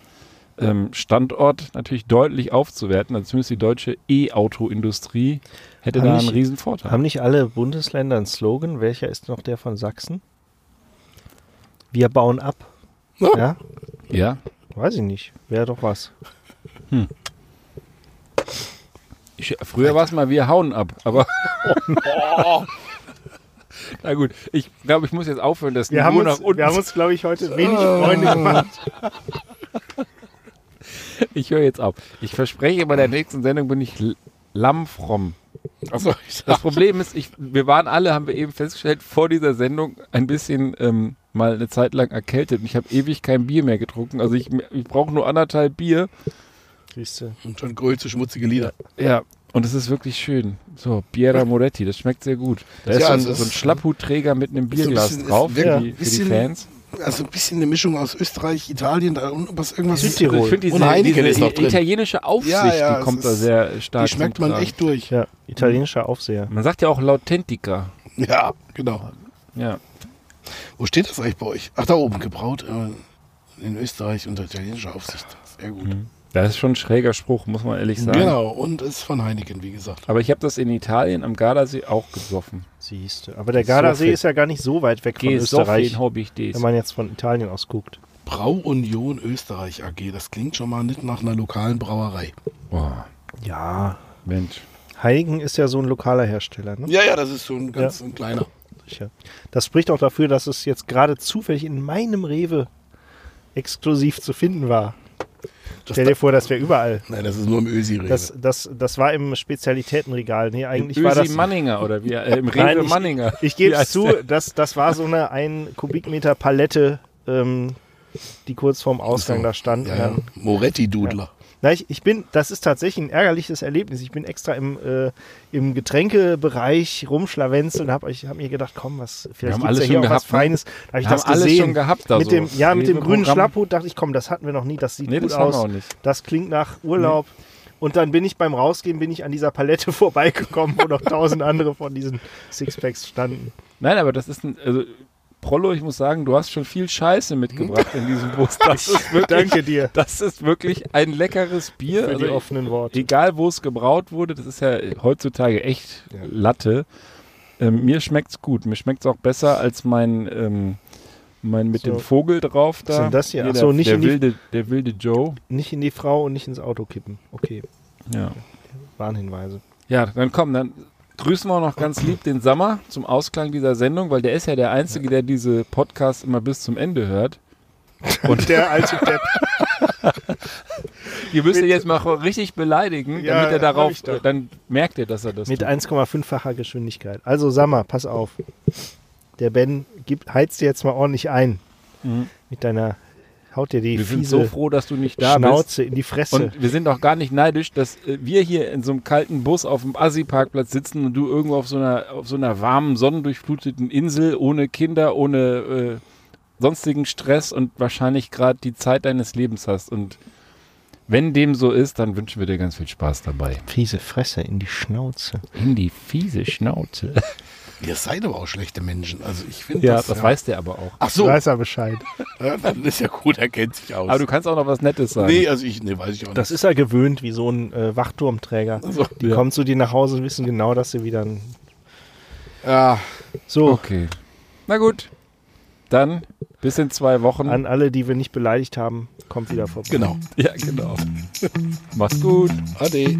Standort natürlich deutlich aufzuwerten. Also zumindest die deutsche E-Auto-Industrie hätte Haben da nicht- einen riesen Vorteil. Haben nicht alle Bundesländer einen Slogan? Welcher ist noch der von Sachsen? Wir bauen ab. Ja. Ja? Ja, Weiß ich nicht. Wäre doch was. Ich, früher war es mal, wir hauen ab, aber. Na gut, ich glaube, ich muss jetzt aufhören, das Wir haben Niveau uns, nach unten. wir haben uns glaube ich, heute wenig Freunde gemacht. ich höre jetzt auf. Ich verspreche, bei der nächsten Sendung bin ich lammfromm. Also, ich Das Problem ist, ich, wir waren alle, haben wir eben festgestellt, vor dieser Sendung ein bisschen ähm, mal eine Zeit lang erkältet und ich habe ewig kein Bier mehr getrunken. Also ich, ich brauche nur anderthalb Bier. Siehst du. Und schon größte, schmutzige Lieder. Ja, und es ist wirklich schön. So, Biera Moretti, das schmeckt sehr gut. Da ist Ja, so, ist- so ein Schlapphutträger mit einem so ein Bierglas bisschen- drauf es für, die, für die bisschen- Fans. Also ein bisschen eine Mischung aus Österreich, Italien, da und was irgendwas. Südtirol. Ich finde diese, diese ist noch drin. italienische Aufsicht, Ja, ja, die kommt da sehr stark Die schmeckt man echt durch. Ja, italienischer Aufseher. Man sagt ja auch Lautentica. Ja, genau. Ja. Wo steht das eigentlich bei euch? Ach, da oben, gebraut äh, in Österreich unter italienischer Aufsicht. Sehr gut. Das ist schon ein schräger Spruch, muss man ehrlich sagen. Genau, und ist von Heineken, wie gesagt. Aber ich habe das in Italien am Gardasee auch gesoffen. Siehst du. Aber der So Gardasee fit. ist ja gar nicht so weit weg von Gesoffen Österreich, habe ich das. wenn man jetzt von Italien aus guckt. Brauunion Österreich AG, das klingt schon mal nicht nach einer lokalen Brauerei. Boah, Ja. Mensch. Heineken ist ja so ein lokaler Hersteller. Ne? Ja, ja, das ist so ein ganz ein kleiner. Sicher. Das spricht auch dafür, dass es jetzt gerade zufällig in meinem Rewe exklusiv zu finden war. Das, Stell dir vor, das wäre überall. nein, das ist nur im ösi -Rewe. Das, das, das war im Spezialitätenregal. Nee, eigentlich Im war Ösi das. Manninger oder wie? Äh, Im Nein, Rewe ich- Manninger. Ich gebe Wie es zu, das, das war so eine ein Kubikmeter Palette, ähm, die kurz vorm Ausgang So. da stand. ja, ja. dann- Moretti-Dudler. Na, ich, ich bin, das ist tatsächlich ein ärgerliches Erlebnis. Ich bin extra im, äh, im Getränkebereich rumschlawenzeln und habe hab mir gedacht, komm, was, vielleicht gibt es ja hier auch was gehabt, ne? Feines. Da habe ich das alles gesehen. schon gehabt da mit so. dem, ja, mit dem grünen Programm. Schlapphut dachte ich, komm, das hatten wir noch nie, das sieht Nee, gut das aus. Das klingt nach Urlaub. Und dann bin ich beim Rausgehen, bin ich an dieser Palette vorbeigekommen, wo noch tausend andere von diesen Sixpacks standen. Nein, aber das ist ein. Also, Prollo, ich muss sagen, du hast schon viel Scheiße mitgebracht in diesem Bus. Das ist wirklich, Danke dir Das ist wirklich ein leckeres Bier. für die Also, offenen Worte. egal wo es gebraut wurde, das ist ja heutzutage echt Latte. Ähm, mir schmeckt's gut. Mir schmeckt's auch besser als mein, ähm, mein mit So. dem Vogel drauf da. Was denn das hier? Ach der, so, nicht der, in die- wilde, der wilde Joe. Nicht in die Frau und nicht ins Auto kippen. Okay, Ja. Warnhinweise. ja, dann komm, dann grüßen wir noch ganz lieb den Sammer zum Ausklang dieser Sendung, weil der ist ja der Einzige, der diese Podcast immer bis zum Ende hört. Und der alte Depp. Ihr müsst ihn jetzt mal richtig beleidigen, Ja, damit er darauf, dann merkt er, dass er das Mit tut. 1,5-facher Geschwindigkeit. Also Sammer, pass auf. Der Ben gibt, heizt dir jetzt mal ordentlich ein. Mhm. Mit deiner, haut dir die Wir sind so froh, dass du nicht da bist. Schnauze in die Fresse. Und wir sind auch gar nicht neidisch, dass äh, wir hier in so einem kalten Bus auf dem Assi-Parkplatz sitzen und du irgendwo auf so einer, auf so einer warmen, sonnendurchfluteten Insel ohne Kinder, ohne äh, sonstigen Stress und wahrscheinlich gerade die Zeit deines Lebens hast. Und wenn dem so ist, dann wünschen wir dir ganz viel Spaß dabei. fiese Fresse in die Schnauze. In die fiese Schnauze. Ihr seid aber auch schlechte Menschen. Also ich finde Ja, das. das weiß der aber auch. Ach so, Weiß er Bescheid. ja, dann ist ja gut, er kennt sich aus. Aber du kannst auch noch was Nettes sagen. nee, also ich, nee, weiß ich auch Das nicht. ist er gewöhnt, wie so ein äh, Wachturmträger. Also, Die Ja. kommen zu dir nach Hause und wissen genau, dass sie wieder ein ja, So, Okay. Na gut. Dann bis in zwei Wochen. an alle, die wir nicht beleidigt haben, kommt wieder vorbei. genau. ja, genau. Mach's gut. Ade.